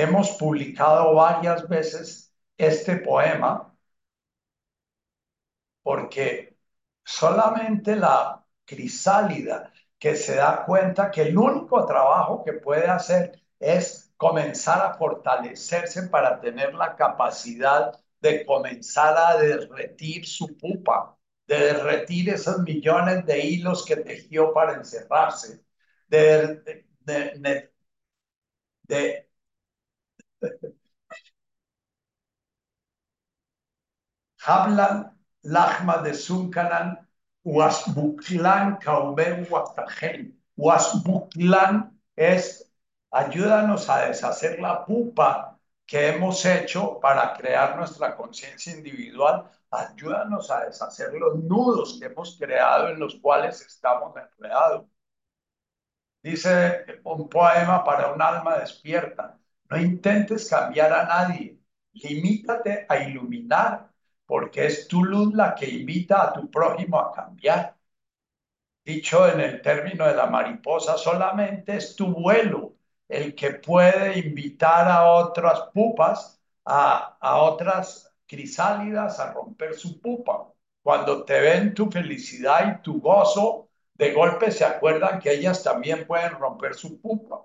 Hemos publicado varias veces este poema porque solamente la crisálida que se da cuenta que el único trabajo que puede hacer es comenzar a fortalecerse para tener la capacidad de comenzar a derretir su pupa, de derretir esos millones de hilos que tejió para encerrarse, de, de, Hablan Lachma de Sunkanan, Wasbuklan Kauben Watajen. Wasbuklan es ayúdanos a deshacer la pupa que hemos hecho para crear nuestra conciencia individual. Ayúdanos a deshacer los nudos que hemos creado en los cuales estamos enredados. Dice un poema para un alma despierta. No intentes cambiar a nadie, limítate a iluminar, porque es tu luz la que invita a tu prójimo a cambiar. Dicho en el término de la mariposa, solamente es tu vuelo el que puede invitar a otras pupas, a, a otras crisálidas a romper su pupa. Cuando te ven tu felicidad y tu gozo, de golpe se acuerdan que ellas también pueden romper su pupa.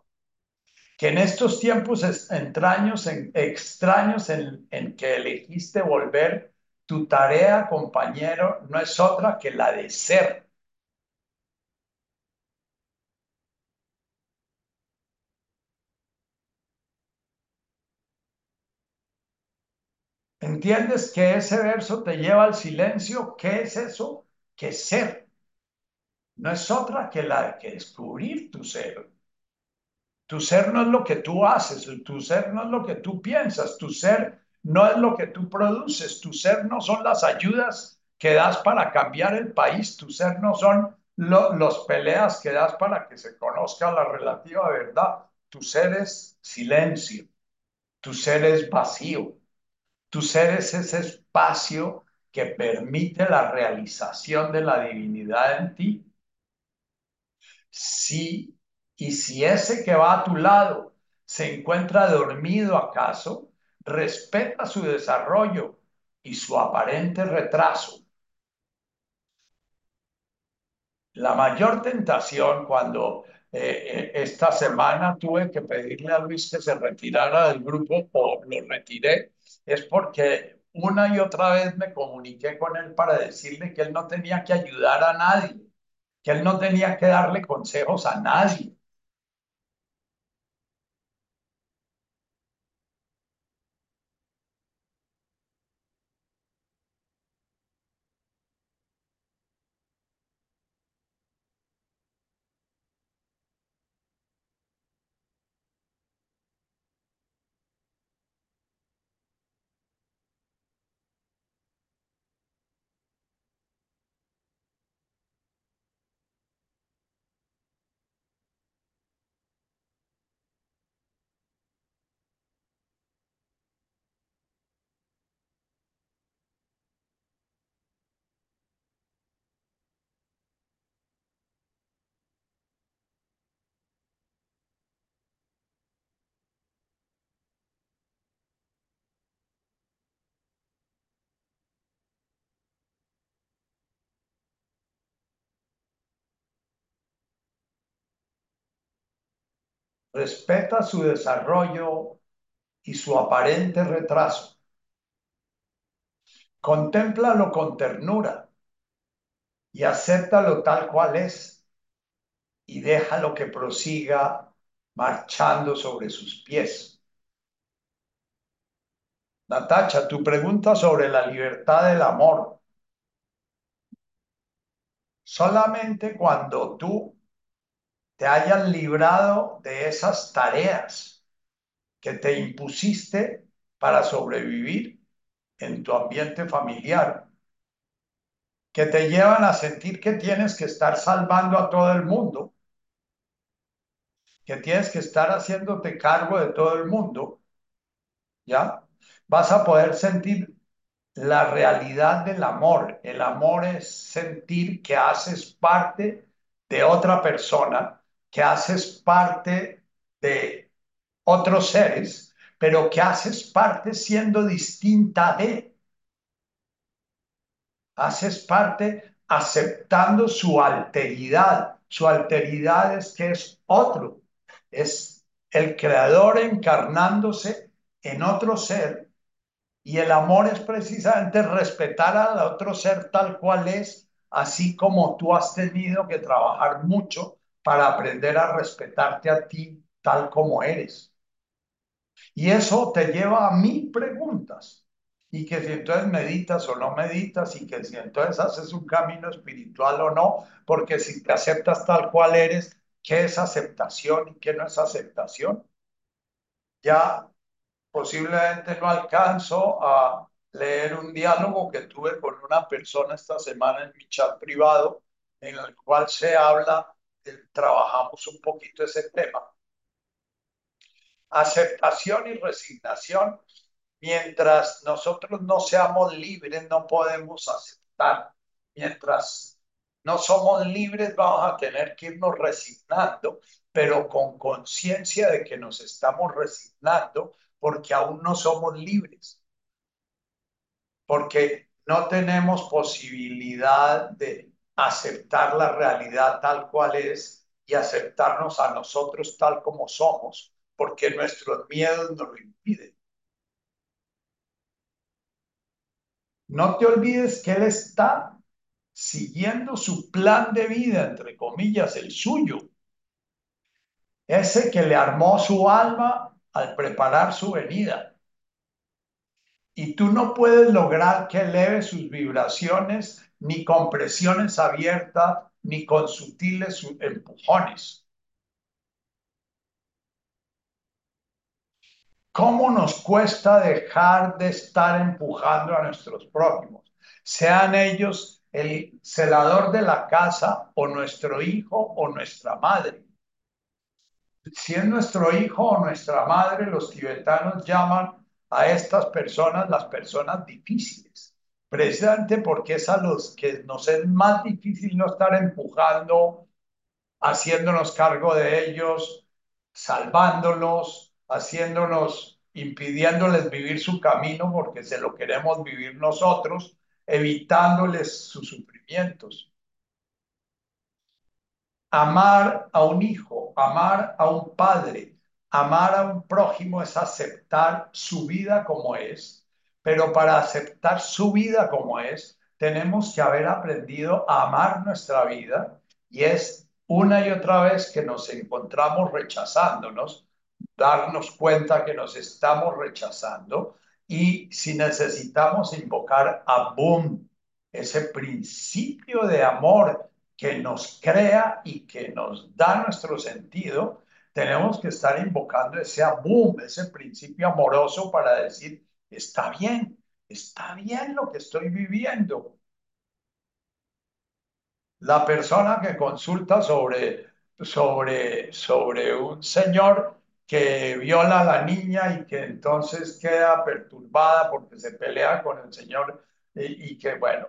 Que en estos tiempos extraños en, extraños en, que elegiste volver, tu tarea, compañero, no es otra que la de ser. ¿Entiendes que ese verso te lleva al silencio? ¿Qué es eso? Que ser. No es otra que la de que descubrir tu ser. Tu ser no es lo que tú haces, tu ser no es lo que tú piensas, tu ser no es lo que tú produces, tu ser no son las ayudas que das para cambiar el país, tu ser no son los peleas que das para que se conozca la relativa verdad, tu ser es silencio, tu ser es vacío, tu ser es ese espacio que permite la realización de la divinidad en ti. Sí y si ese que va a tu lado se encuentra dormido acaso, respeta su desarrollo y su aparente retraso. La mayor tentación cuando eh, eh, esta semana tuve que pedirle a Luis que se retirara del grupo o lo retiré, es porque una y otra vez me comuniqué con él para decirle que él no tenía que ayudar a nadie, que él no tenía que darle consejos a nadie, respeta su desarrollo y su aparente retraso. Contémplalo con ternura y acéptalo tal cual es y déjalo que prosiga marchando sobre sus pies. Natacha, tu pregunta sobre la libertad del amor. Solamente cuando tú te hayas librado de esas tareas que te impusiste para sobrevivir en tu ambiente familiar, que te llevan a sentir que tienes que estar salvando a todo el mundo, que tienes que estar haciéndote cargo de todo el mundo, ¿ya? Vas a poder sentir la realidad del amor. El amor es sentir que haces parte de otra persona, que haces parte de otros seres, pero que haces parte siendo distinta de. Haces parte aceptando su alteridad. Su alteridad es que es otro. Es el creador encarnándose en otro ser. Y el amor es precisamente respetar al otro ser tal cual es, así como tú has tenido que trabajar mucho para aprender a respetarte a ti tal como eres. Y eso te lleva a mil preguntas. Y que si entonces meditas o no meditas y que si entonces haces un camino espiritual o no, porque si te aceptas tal cual eres, ¿qué es aceptación y qué no es aceptación? Ya posiblemente no alcanzo a leer un diálogo que tuve con una persona esta semana en mi chat privado, en el cual se habla, trabajamos un poquito ese tema aceptación y resignación. Mientras nosotros no seamos libres, no podemos aceptar. Mientras no somos libres, vamos a tener que irnos resignando, pero con conciencia de que nos estamos resignando porque aún no somos libres. Porque no tenemos posibilidad de aceptar la realidad tal cual es y aceptarnos a nosotros tal como somos porque nuestros miedos nos lo impiden. No te olvides que Él está siguiendo su plan de vida, entre comillas, el suyo. Ese que le armó su alma al preparar su venida. Y tú no puedes lograr que eleve sus vibraciones ni con presiones abiertas, ni con sutiles empujones. ¿Cómo nos cuesta dejar de estar empujando a nuestros prójimos? Sean ellos el celador de la casa o nuestro hijo o nuestra madre. Si es nuestro hijo o nuestra madre, los tibetanos llaman a estas personas las personas difíciles, precisamente porque es a los que nos es más difícil no estar empujando, haciéndonos cargo de ellos, salvándolos, haciéndonos, impidiéndoles vivir su camino porque se lo queremos vivir nosotros, evitándoles sus sufrimientos. Amar a un hijo, amar a un padre, amar a un prójimo es aceptar su vida como es, pero para aceptar su vida como es, tenemos que haber aprendido a amar nuestra vida y es una y otra vez que nos encontramos rechazándonos, darnos cuenta que nos estamos rechazando y si necesitamos invocar a Boom, ese principio de amor que nos crea y que nos da nuestro sentido, tenemos que estar invocando ese boom, ese principio amoroso para decir, está bien, está bien lo que estoy viviendo. La persona que consulta sobre, sobre, sobre un señor que viola a la niña y que entonces queda perturbada porque se pelea con el Señor y, y, que, bueno,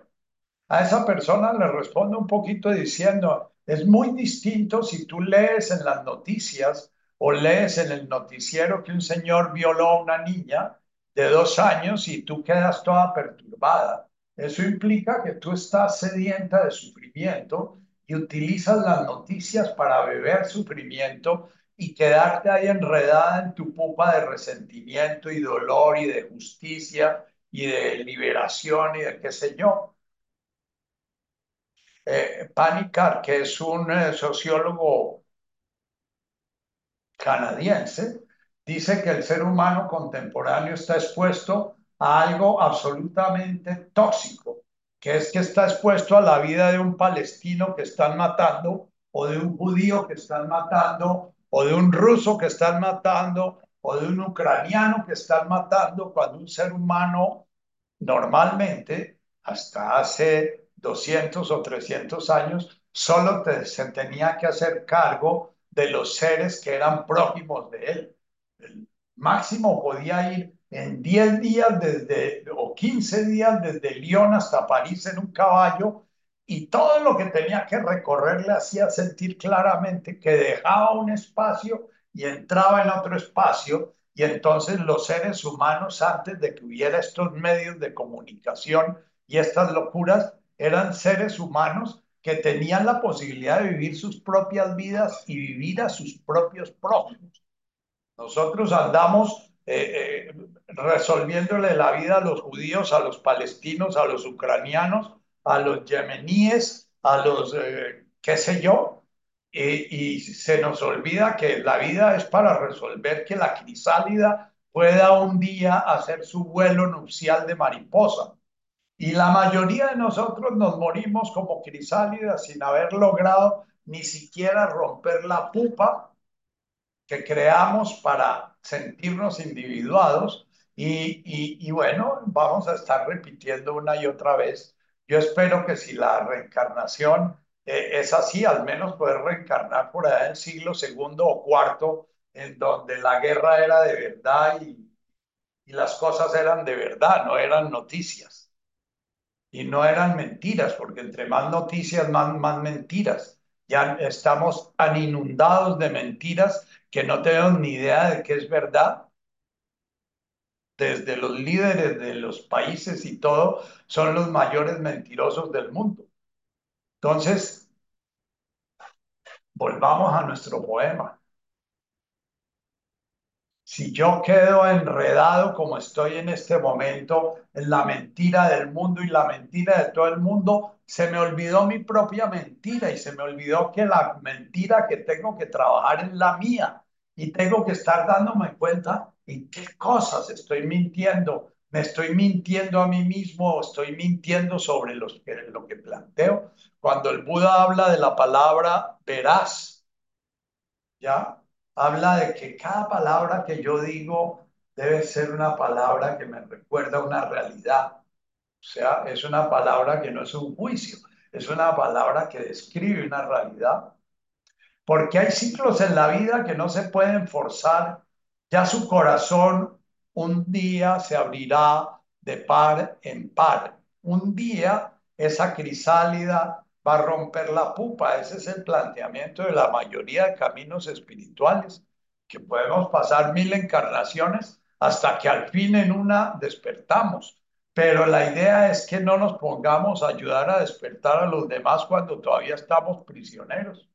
a esa persona le responde un poquito diciendo, es muy distinto si tú lees en las noticias o lees en el noticiero que un señor violó a una niña de dos años y tú quedas toda perturbada. Eso implica que tú estás sedienta de sufrimiento y utilizas las noticias para beber sufrimiento y quedarte ahí enredada en tu pupa de resentimiento y dolor y de justicia y de liberación y de qué sé yo. Eh, que es un eh, sociólogo canadiense, dice que el ser humano contemporáneo está expuesto a algo absolutamente tóxico, que es que está expuesto a la vida de un palestino que están matando o de un judío que están matando o de un ruso que están matando, o de un ucraniano que están matando, cuando un ser humano normalmente, hasta hace 200 o 300 años, solo se tenía que hacer cargo de los seres que eran prójimos de él. El máximo podía ir en 10 días desde, o 15 días desde Lyon hasta París en un caballo y todo lo que tenía que recorrer le hacía sentir claramente que dejaba un espacio y entraba en otro espacio y entonces los seres humanos antes de que hubiera estos medios de comunicación y estas locuras eran seres humanos que tenían la posibilidad de vivir sus propias vidas y vivir a sus propios prójimos. Nosotros andamos eh, eh, resolviéndole la vida a los judíos, a los palestinos, a los ucranianos, a los yemeníes, a los, eh, qué sé yo, y, se nos olvida que la vida es para resolver que la crisálida pueda un día hacer su vuelo nupcial de mariposa. Y la mayoría de nosotros nos morimos como crisálidas sin haber logrado ni siquiera romper la pupa que creamos para sentirnos individuados. Y, bueno, vamos a estar repitiendo una y otra vez yo espero que si la reencarnación eh, es así, al menos poder reencarnar por allá en el siglo segundo o cuarto, en donde la guerra era de verdad y las cosas eran de verdad, no eran noticias. Y no eran mentiras, porque entre más noticias, más, más mentiras. Ya estamos tan inundados de mentiras que no tenemos ni idea de qué es verdad desde los líderes de los países y todo, son los mayores mentirosos del mundo. Entonces, volvamos a nuestro poema. Si yo quedo enredado como estoy en este momento en la mentira del mundo y la mentira de todo el mundo, se me olvidó mi propia mentira y se me olvidó que la mentira que tengo que trabajar es la mía y tengo que estar dándome cuenta en qué cosas estoy mintiendo. ¿Me estoy mintiendo a mí mismo estoy mintiendo sobre los que, lo que planteo? Cuando el Buda habla de la palabra verás, ¿ya? Habla de que cada palabra que yo digo debe ser una palabra que me recuerda una realidad. O sea, es una palabra que no es un juicio, es una palabra que describe una realidad. Porque hay ciclos en la vida que no se pueden forzar. Ya su corazón un día se abrirá de par en par. Un día esa crisálida va a romper la pupa. Ese es el planteamiento de la mayoría de caminos espirituales, que podemos pasar mil encarnaciones hasta que al fin en una despertamos. Pero la idea es que no nos pongamos a ayudar a despertar a los demás cuando todavía estamos prisioneros.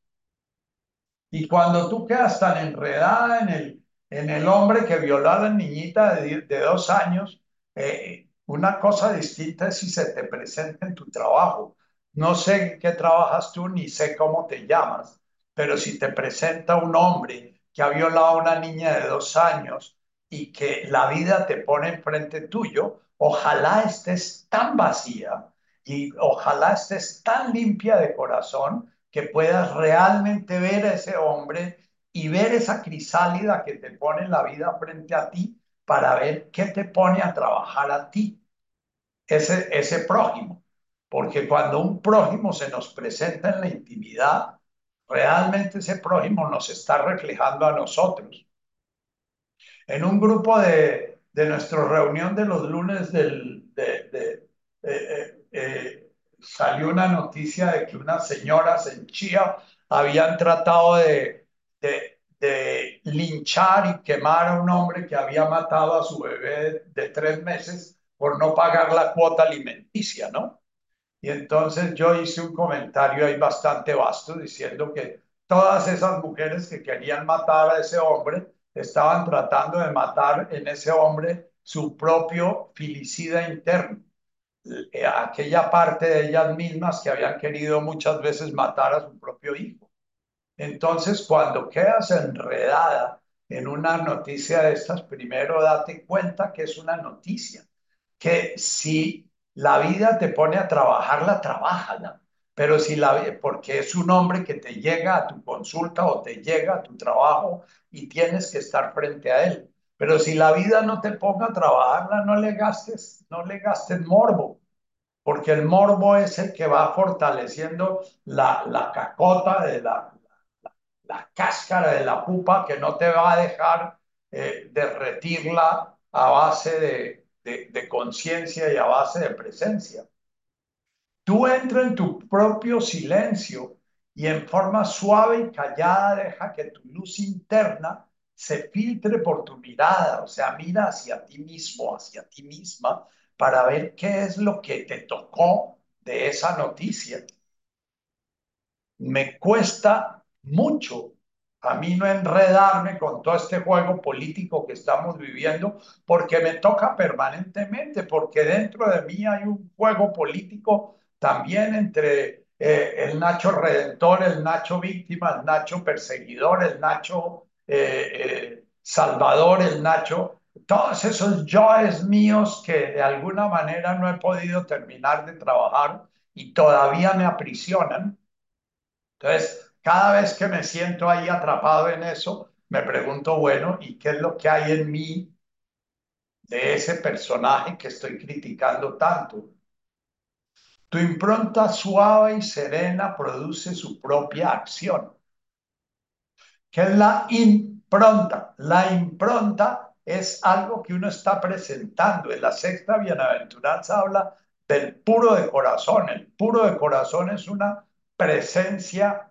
Y cuando tú quedas tan enredada en el, en el hombre que violó a la niñita de, dos años, eh, una cosa distinta es si se te presenta en tu trabajo. No sé qué trabajas tú ni sé cómo te llamas, pero si te presenta un hombre que ha violado a una niña de dos años y que la vida te pone enfrente tuyo, ojalá estés tan vacía y ojalá estés tan limpia de corazón que puedas realmente ver a ese hombre y ver esa crisálida que te pone la vida frente a ti para ver qué te pone a trabajar a ti, ese, ese prójimo. Porque cuando un prójimo se nos presenta en la intimidad, realmente ese prójimo nos está reflejando a nosotros. En un grupo de, de nuestra reunión de los lunes de, de, eh, eh, salió una noticia de que unas señoras en Chía habían tratado de, de, linchar y quemar a un hombre que había matado a su bebé de tres meses por no pagar la cuota alimenticia, ¿no? Y entonces yo hice un comentario ahí bastante vasto diciendo que todas esas mujeres que querían matar a ese hombre estaban tratando de matar en ese hombre su propio filicida interno, eh, aquella parte de ellas mismas que habían querido muchas veces matar a su propio hijo. Entonces, cuando quedas enredada en una noticia de estas, primero date cuenta que es una noticia, que si la vida te pone a trabajarla, trabájala. Pero si la, porque es un hombre que te llega a tu consulta o te llega a tu trabajo y tienes que estar frente a él. Pero si la vida no te ponga a trabajarla, no le gastes, no le gastes morbo, porque el morbo es el que va fortaleciendo la, la cacota de la, la, cáscara de la pupa que no te va a dejar eh, derretirla a base de, de, conciencia y a base de presencia. Tú entra en tu propio silencio y en forma suave y callada deja que tu luz interna se filtre por tu mirada, o sea, mira hacia ti mismo, hacia ti misma, para ver qué es lo que te tocó de esa noticia. Me cuesta mucho a mí no enredarme con todo este juego político que estamos viviendo, porque me toca permanentemente, porque dentro de mí hay un juego político también entre eh, el Nacho redentor, el Nacho víctima, el Nacho perseguidor, el Nacho eh, eh, salvador, el Nacho, todos esos yoes míos que de alguna manera no he podido terminar de trabajar y todavía me aprisionan. Entonces, cada vez que me siento ahí atrapado en eso, me pregunto, bueno, ¿y qué es lo que hay en mí de ese personaje que estoy criticando tanto? Tu impronta suave y serena produce su propia acción. ¿Qué es la impronta? La impronta es algo que uno está presentando. En la sexta bienaventuranza habla del puro de corazón. El puro de corazón es una presencia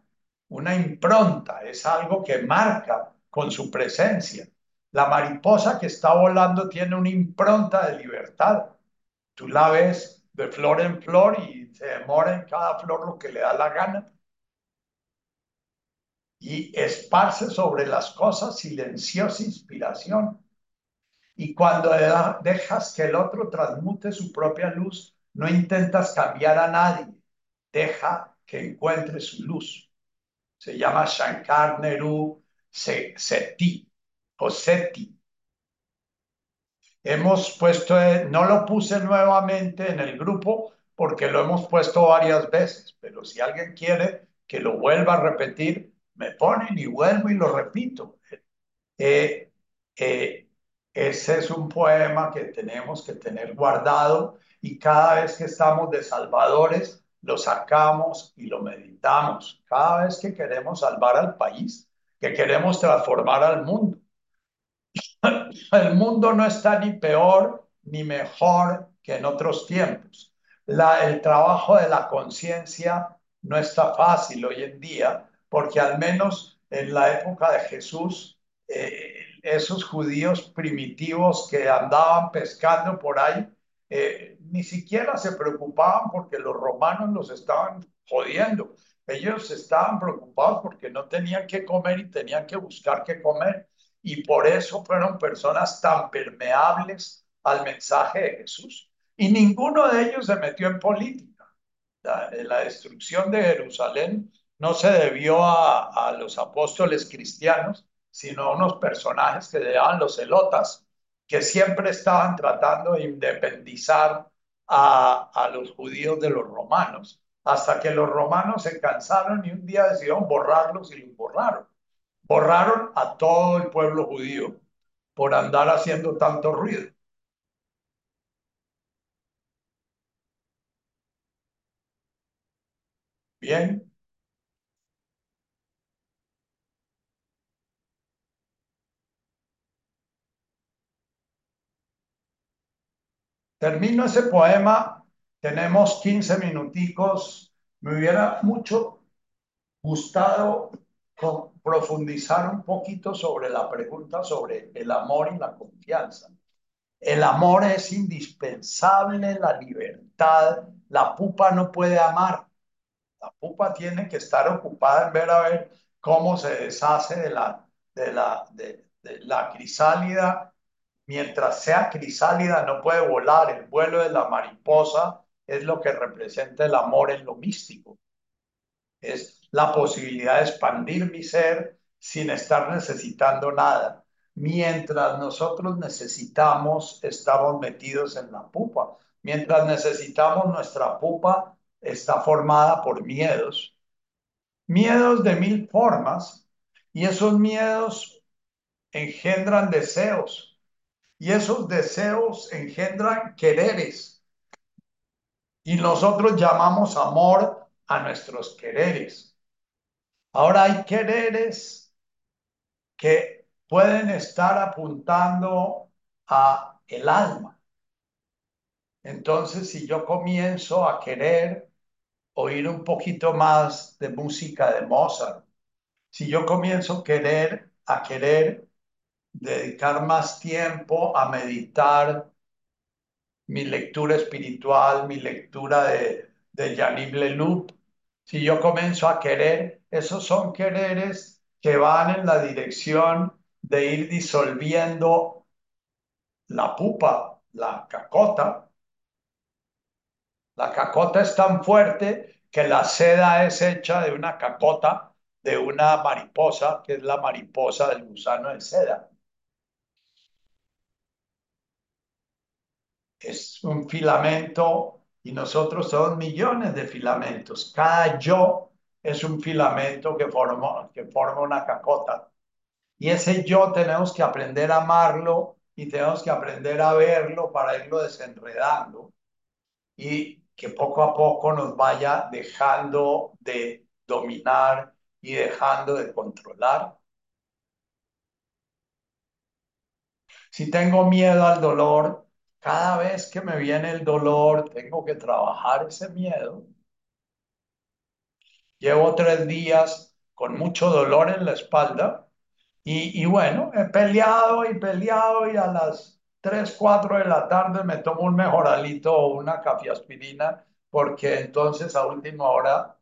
una impronta, es algo que marca con su presencia. La mariposa que está volando tiene una impronta de libertad. Tú la ves de flor en flor y se demora en cada flor lo que le da la gana. y esparce sobre las cosas silenciosa inspiración. Y cuando dejas que el otro transmute su propia luz, no intentas cambiar a nadie, deja que encuentre su luz. Se llama Shankar Nehru Seti o Seti. Hemos puesto, no lo puse nuevamente en el grupo porque lo hemos puesto varias veces, pero si alguien quiere que lo vuelva a repetir, me ponen y vuelvo y lo repito. Eh, eh, ese es un poema que tenemos que tener guardado y cada vez que estamos de salvadores, lo sacamos y lo meditamos. Cada vez que queremos salvar al país, que queremos transformar al mundo. El mundo no está ni peor ni mejor que en otros tiempos. El trabajo de la conciencia no está fácil hoy en día, porque al menos en la época de Jesús, eh, esos judíos primitivos que andaban pescando por ahí, eh, ni siquiera se preocupaban porque los romanos los estaban jodiendo. Ellos estaban preocupados porque no tenían que comer y tenían que buscar qué comer. Y por eso fueron personas tan permeables al mensaje de Jesús. Y ninguno de ellos se metió en política. La, la destrucción de Jerusalén no se debió a, a los apóstoles cristianos, sino a unos personajes que se los celotas, que siempre estaban tratando de independizar a, a los judíos de los romanos, hasta que los romanos se cansaron y un día decidieron borrarlos y los borraron. Borraron a todo el pueblo judío por andar haciendo tanto ruido. Bien, Termino ese poema, tenemos 15 minuticos, me hubiera mucho gustado profundizar un poquito sobre la pregunta sobre el amor y la confianza. El amor es indispensable, la libertad, la pupa no puede amar. La pupa tiene que estar ocupada en ver a ver cómo se deshace de la, de la, de la crisálida mientras sea crisálida no puede volar. El vuelo de la mariposa es lo que representa el amor en lo místico. Es la posibilidad de expandir mi ser sin estar necesitando nada. Mientras nosotros necesitamos, estamos metidos en la pupa. Mientras necesitamos, nuestra pupa está formada por miedos. Miedos de mil formas. Y esos miedos engendran deseos y esos deseos engendran quereres. Y nosotros llamamos amor a nuestros quereres. Ahora hay quereres que pueden estar apuntando a el alma. Entonces, si yo comienzo a querer oír un poquito más de música de Mozart, si yo comienzo a querer a querer dedicar más tiempo a meditar mi lectura espiritual, mi lectura de, de Yanib Leloup. Si yo comienzo a querer, esos son quereres que van en la dirección de ir disolviendo la pupa, la cacota. La cacota es tan fuerte que la seda es hecha de una cacota, de una mariposa, que es la mariposa del gusano de seda. Es un filamento y nosotros somos millones de filamentos. Cada yo es un filamento que forma, que forma una cacota. Y ese yo tenemos que aprender a amarlo y tenemos que aprender a verlo para irlo desenredando y que poco a poco nos vaya dejando de dominar y dejando de controlar. Si tengo miedo al dolor, cada vez que me viene el dolor, tengo que trabajar ese miedo. Llevo tres días con mucho dolor en la espalda y, bueno, he peleado y peleado y a las 3, 4 de la tarde me tomo un mejoralito o una cafiaspirina porque entonces a última hora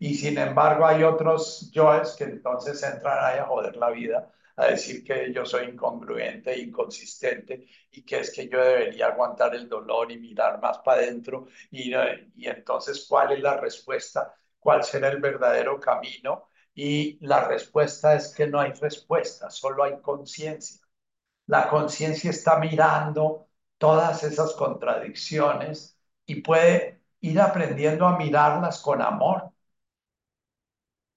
Y sin embargo hay otros yoes que entonces entran a joder la vida, a decir que yo soy incongruente inconsistente y que es que yo debería aguantar el dolor y mirar más para adentro. Y, y entonces, ¿cuál es la respuesta? ¿Cuál será el verdadero camino? Y la respuesta es que no hay respuesta, solo hay conciencia. La conciencia está mirando todas esas contradicciones y puede ir aprendiendo a mirarlas con amor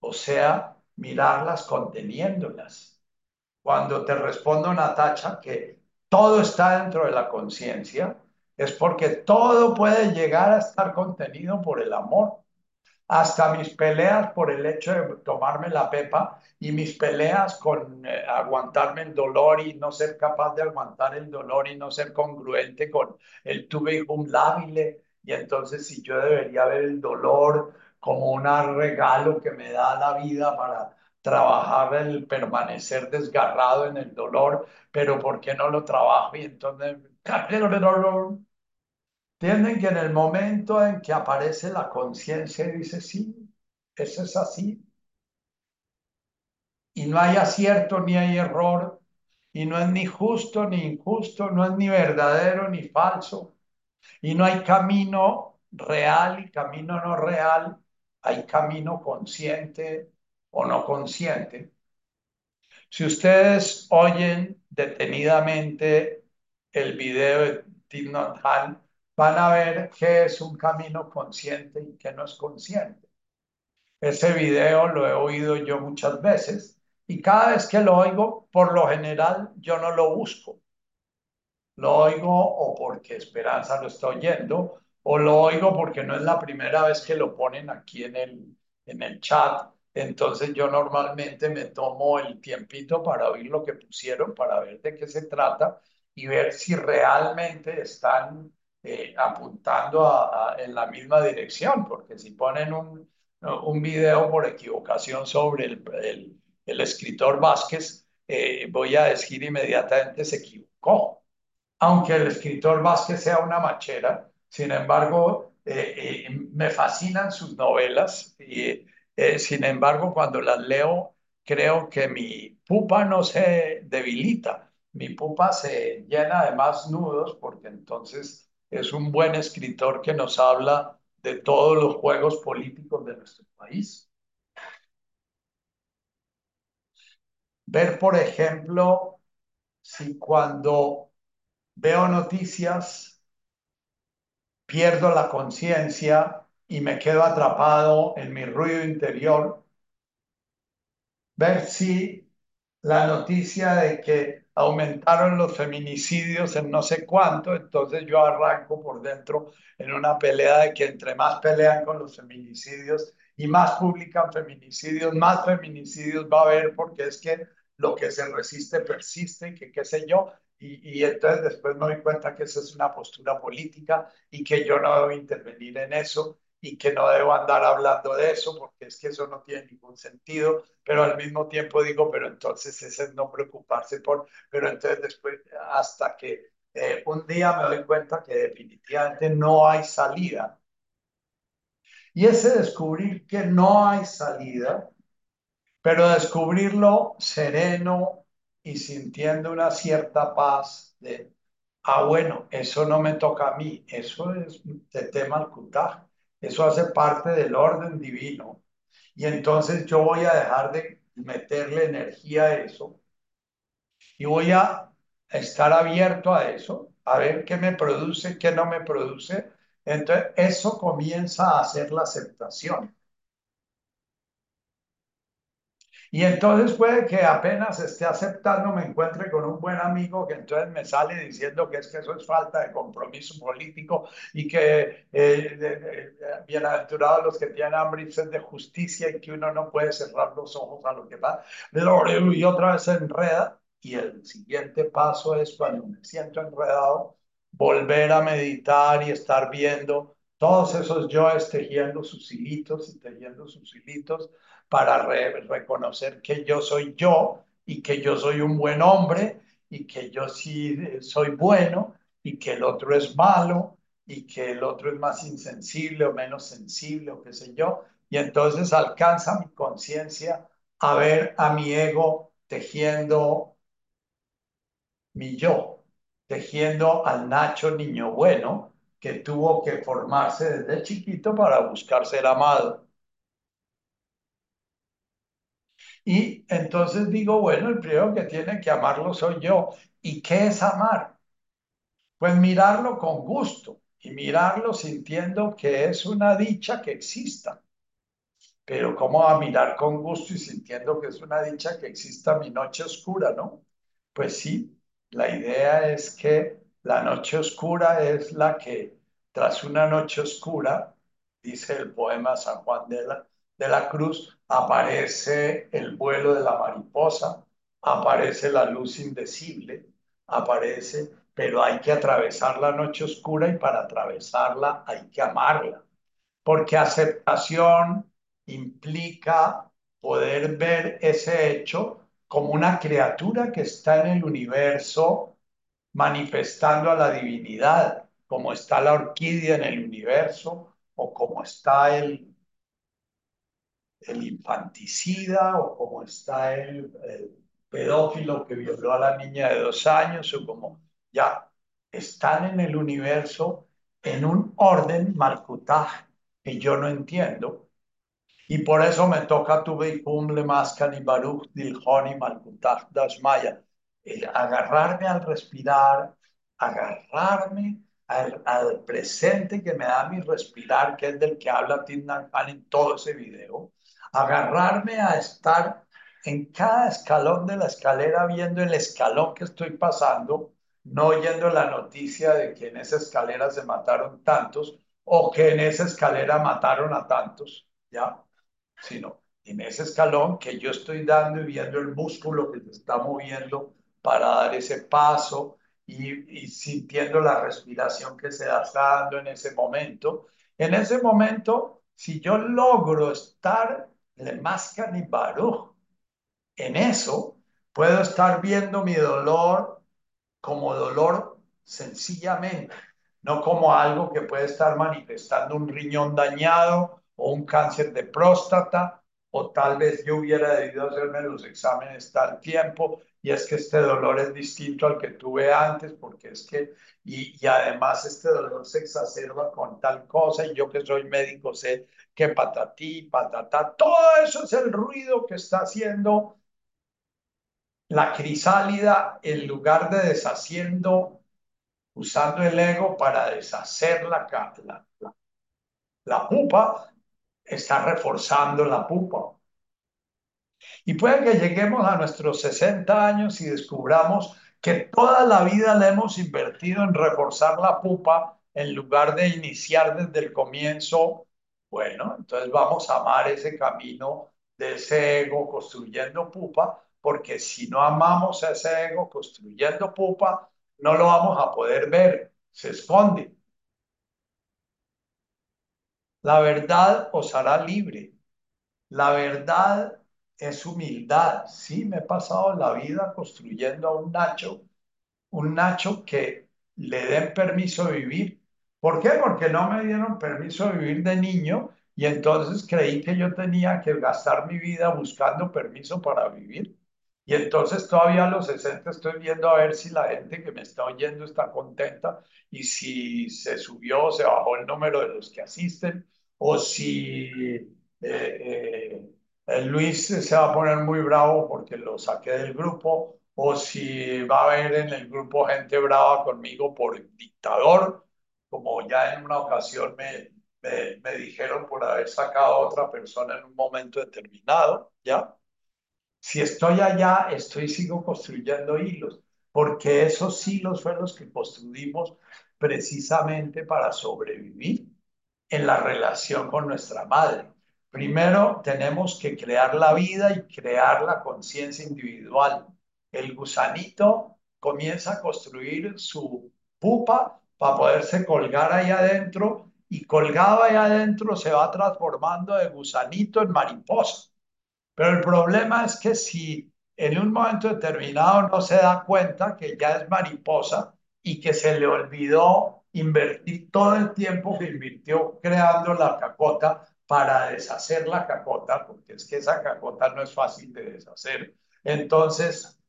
o sea, mirarlas conteniéndolas. Cuando te respondo, Natacha, que todo está dentro de la conciencia, es porque todo puede llegar a estar contenido por el amor hasta mis peleas por el hecho de tomarme la pepa y mis peleas con eh, aguantarme el dolor y no ser capaz de aguantar el dolor y no ser congruente con el tuve un labile. Y entonces si yo debería ver el dolor como un regalo que me da la vida para trabajar el permanecer desgarrado en el dolor, pero ¿por qué no lo trabajo? Y entonces, Entienden que en el momento en que aparece la conciencia y dice, sí, eso es así. Y no hay acierto ni hay error, y no es ni justo ni injusto, no es ni verdadero ni falso, y no hay camino real y camino no real, hay camino consciente o no consciente. Si ustedes oyen detenidamente el video de Tim Han, van a ver qué es un camino consciente y qué no es consciente. Ese video lo he oído yo muchas veces y cada vez que lo oigo, por lo general, yo no lo busco. Lo oigo o porque Esperanza lo está oyendo o lo oigo porque no es la primera vez que lo ponen aquí en el, en el chat. Entonces yo normalmente me tomo el tiempito para oír lo que pusieron, para ver de qué se trata y ver si realmente están eh, apuntando a, en la misma dirección, porque si ponen un, un video por equivocación sobre el, el, el escritor Vázquez, eh, voy a decir inmediatamente se equivocó. Aunque el escritor Vázquez sea una machera, sin embargo, eh, me fascinan sus novelas y sin embargo, cuando las leo, creo que mi pupa no se debilita, mi pupa se llena de más nudos porque entonces es un buen escritor que nos habla de todos los juegos políticos de nuestro país. Ver, por ejemplo, si cuando veo noticias pierdo la conciencia y me quedo atrapado en mi ruido interior, ver si la noticia de que aumentaron los feminicidios en no sé cuánto, entonces yo arranco por dentro en una pelea de que entre más pelean con los feminicidios y más publican feminicidios, más feminicidios va a haber porque es que lo que se resiste persiste, que qué sé yo, y, y, entonces después me doy cuenta que esa es una postura política y que yo no debo intervenir en eso y que no debo andar hablando de eso porque es que eso no tiene ningún sentido, pero al mismo tiempo digo, pero entonces ese es no preocuparse por, pero entonces después hasta que eh, un día me doy cuenta que definitivamente no hay salida. Y ese descubrir que no hay salida, pero descubrirlo sereno y sintiendo una cierta paz de, ah, bueno, eso no me toca a mí, eso es de tema al eso hace parte del orden divino. Y entonces yo voy a dejar de meterle energía a eso y voy a estar abierto a eso, a ver qué me produce, qué no me produce. Entonces, eso comienza a hacer la aceptación. Y entonces puede que apenas esté aceptando, me encuentre con un buen amigo que entonces me sale diciendo que es que eso es falta de compromiso político y que eh, bienaventurados los que tienen hambre y sed de justicia y que uno no puede cerrar los ojos a lo que va. Y otra vez se enreda y el siguiente paso es cuando me siento enredado, volver a meditar y estar viendo todos esos yoes tejiendo sus hilitos y tejiendo sus hilitos para reconocer que yo soy yo y que yo soy un buen hombre y que yo sí eh, soy bueno y que el otro es malo y que el otro es más insensible o menos sensible o qué sé yo, y entonces alcanza mi conciencia a ver a mi ego tejiendo mi yo, tejiendo al Nacho niño bueno que tuvo que formarse desde chiquito para buscar ser amado. Y entonces digo, bueno, el primero que tiene que amarlo soy yo. ¿Y qué es amar? Pues mirarlo con gusto y mirarlo sintiendo que es una dicha que exista. Pero ¿cómo a mirar con gusto y sintiendo que es una dicha que exista mi noche oscura, no? Pues sí, la idea es que la noche oscura es la que, tras una noche oscura, dice el poema San Juan de la, de la Cruz, aparece el vuelo de la mariposa, aparece la luz indecible, aparece, pero hay que atravesar la noche oscura y para atravesarla hay que amarla, porque aceptación implica poder ver ese hecho como una criatura que está en el universo manifestando a la divinidad, como está la orquídea en el universo o como está el, el infanticida o como está el, pedófilo que violó a la niña de dos años o como ya están en el universo en un orden malcutaj que yo no entiendo y por eso me toca tu le mascan y baruch dilhoni malkutaj dashmaya. El agarrarme al respirar, agarrarme al, al, presente que me da mi respirar, que es del que habla Tim Khan en todo ese video, agarrarme a estar en cada escalón de la escalera viendo el escalón que estoy pasando, no oyendo la noticia de que en esa escalera se mataron tantos o que en esa escalera mataron a tantos, ¿ya? sino en ese escalón que yo estoy dando y viendo el músculo que se está moviendo para dar ese paso y, sintiendo la respiración que se está dando en ese momento. En ese momento, si yo logro estar le máscara y en eso, puedo estar viendo mi dolor como dolor sencillamente, no como algo que puede estar manifestando un riñón dañado o un cáncer de próstata, o tal vez yo hubiera debido hacerme los exámenes tal tiempo, y es que este dolor es distinto al que tuve antes, porque es que, y, y además este dolor se exacerba con tal cosa, y yo que soy médico sé que patatí, patatá, todo eso es el ruido que está haciendo la crisálida en lugar de deshaciendo, usando el ego para deshacer la, la, la, la pupa, está reforzando la pupa. Y puede que lleguemos a nuestros 60 años y descubramos que toda la vida le hemos invertido en reforzar la pupa en lugar de iniciar desde el comienzo. Bueno, entonces vamos a amar ese camino de ese ego construyendo pupa, porque si no amamos a ese ego construyendo pupa, no lo vamos a poder ver, se esconde. La verdad os hará libre. La verdad es humildad. Sí, me he pasado la vida construyendo a un Nacho, un Nacho que le den permiso de vivir. ¿Por qué? Porque no me dieron permiso de vivir de niño y entonces creí que yo tenía que gastar mi vida buscando permiso para vivir. Y entonces todavía a los 60 estoy viendo a ver si la gente que me está oyendo está contenta y si se subió o se bajó el número de los que asisten o si eh, eh, Luis se va a poner muy bravo porque lo saqué del grupo o si va a haber en el grupo gente brava conmigo por dictador, como ya en una ocasión me, me, me dijeron por haber sacado a otra persona en un momento determinado, ¿ya? Si estoy allá, estoy sigo construyendo hilos, porque esos hilos fueron los que construimos precisamente para sobrevivir en la relación con nuestra madre. Primero tenemos que crear la vida y crear la conciencia individual. El gusanito comienza a construir su pupa para poderse colgar ahí adentro y colgado ahí adentro se va transformando de gusanito en mariposa. Pero el problema es que si en un momento determinado no se da cuenta que ya es mariposa y que se le olvidó invertir todo el tiempo que invirtió creando la cacota para deshacer la cacota, porque es que esa cacota no es fácil de deshacer. Entonces,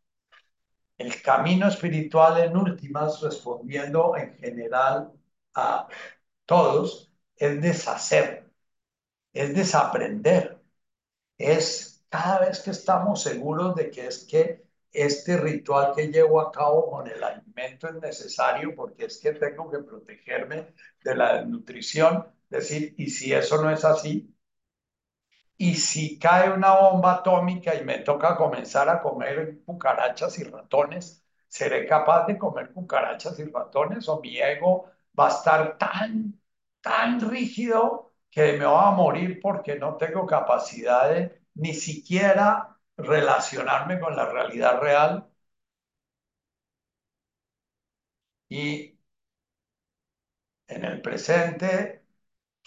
el camino espiritual en últimas, respondiendo en general a todos, es deshacer, es desaprender, es cada vez que estamos seguros de que es que este ritual que llevo a cabo con el alimento es necesario porque es que tengo que protegerme de la desnutrición, decir, y si eso no es así, y si cae una bomba atómica y me toca comenzar a comer cucarachas y ratones, ¿seré capaz de comer cucarachas y ratones o mi ego va a estar tan, tan rígido que me va a morir porque no tengo capacidad de ni siquiera relacionarme con la realidad real? Y en el presente,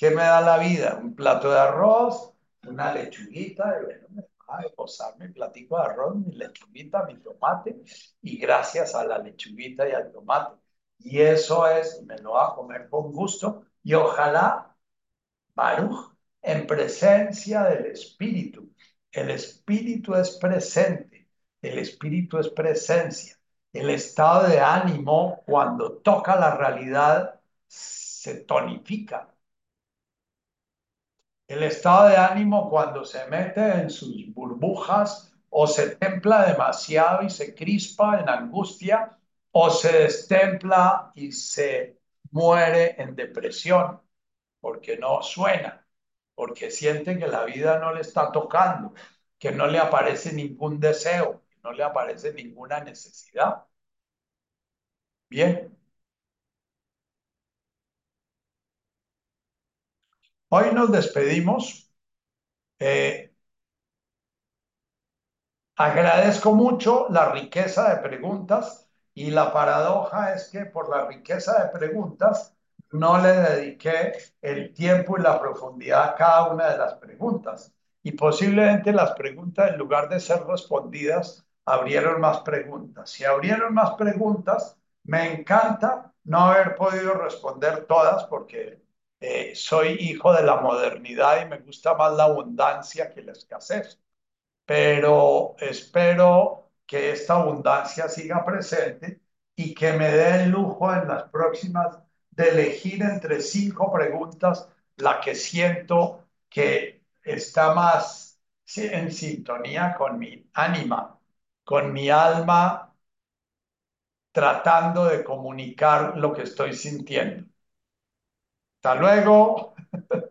¿qué me da la vida? Un plato de arroz, una lechuguita, y bueno, me va a posar mi platico de arroz, mi lechuguita, mi tomate, y gracias a la lechuguita y al tomate. Y eso es, me lo va a comer con gusto, y ojalá, Baruch, en presencia del Espíritu. El Espíritu es presente, el Espíritu es presencia. El estado de ánimo, cuando toca la realidad, se tonifica. El estado de ánimo cuando se mete en sus burbujas o se templa demasiado y se crispa en angustia o se destempla y se muere en depresión porque no suena, porque siente que la vida no le está tocando, que no le aparece ningún deseo, que no le aparece ninguna necesidad. Bien. Hoy nos despedimos. Eh, agradezco mucho la riqueza de preguntas y la paradoja es que por la riqueza de preguntas no le dediqué el tiempo y la profundidad a cada una de las preguntas. Y posiblemente las preguntas, en lugar de ser respondidas, abrieron más preguntas. Si abrieron más preguntas, me encanta no haber podido responder todas porque eh, soy hijo de la modernidad y me gusta más la abundancia que la escasez. Pero espero que esta abundancia siga presente y que me dé el lujo en las próximas de elegir entre cinco preguntas la que siento que está más en sintonía con mi ánima, con mi alma, tratando de comunicar lo que estoy sintiendo. Hasta luego.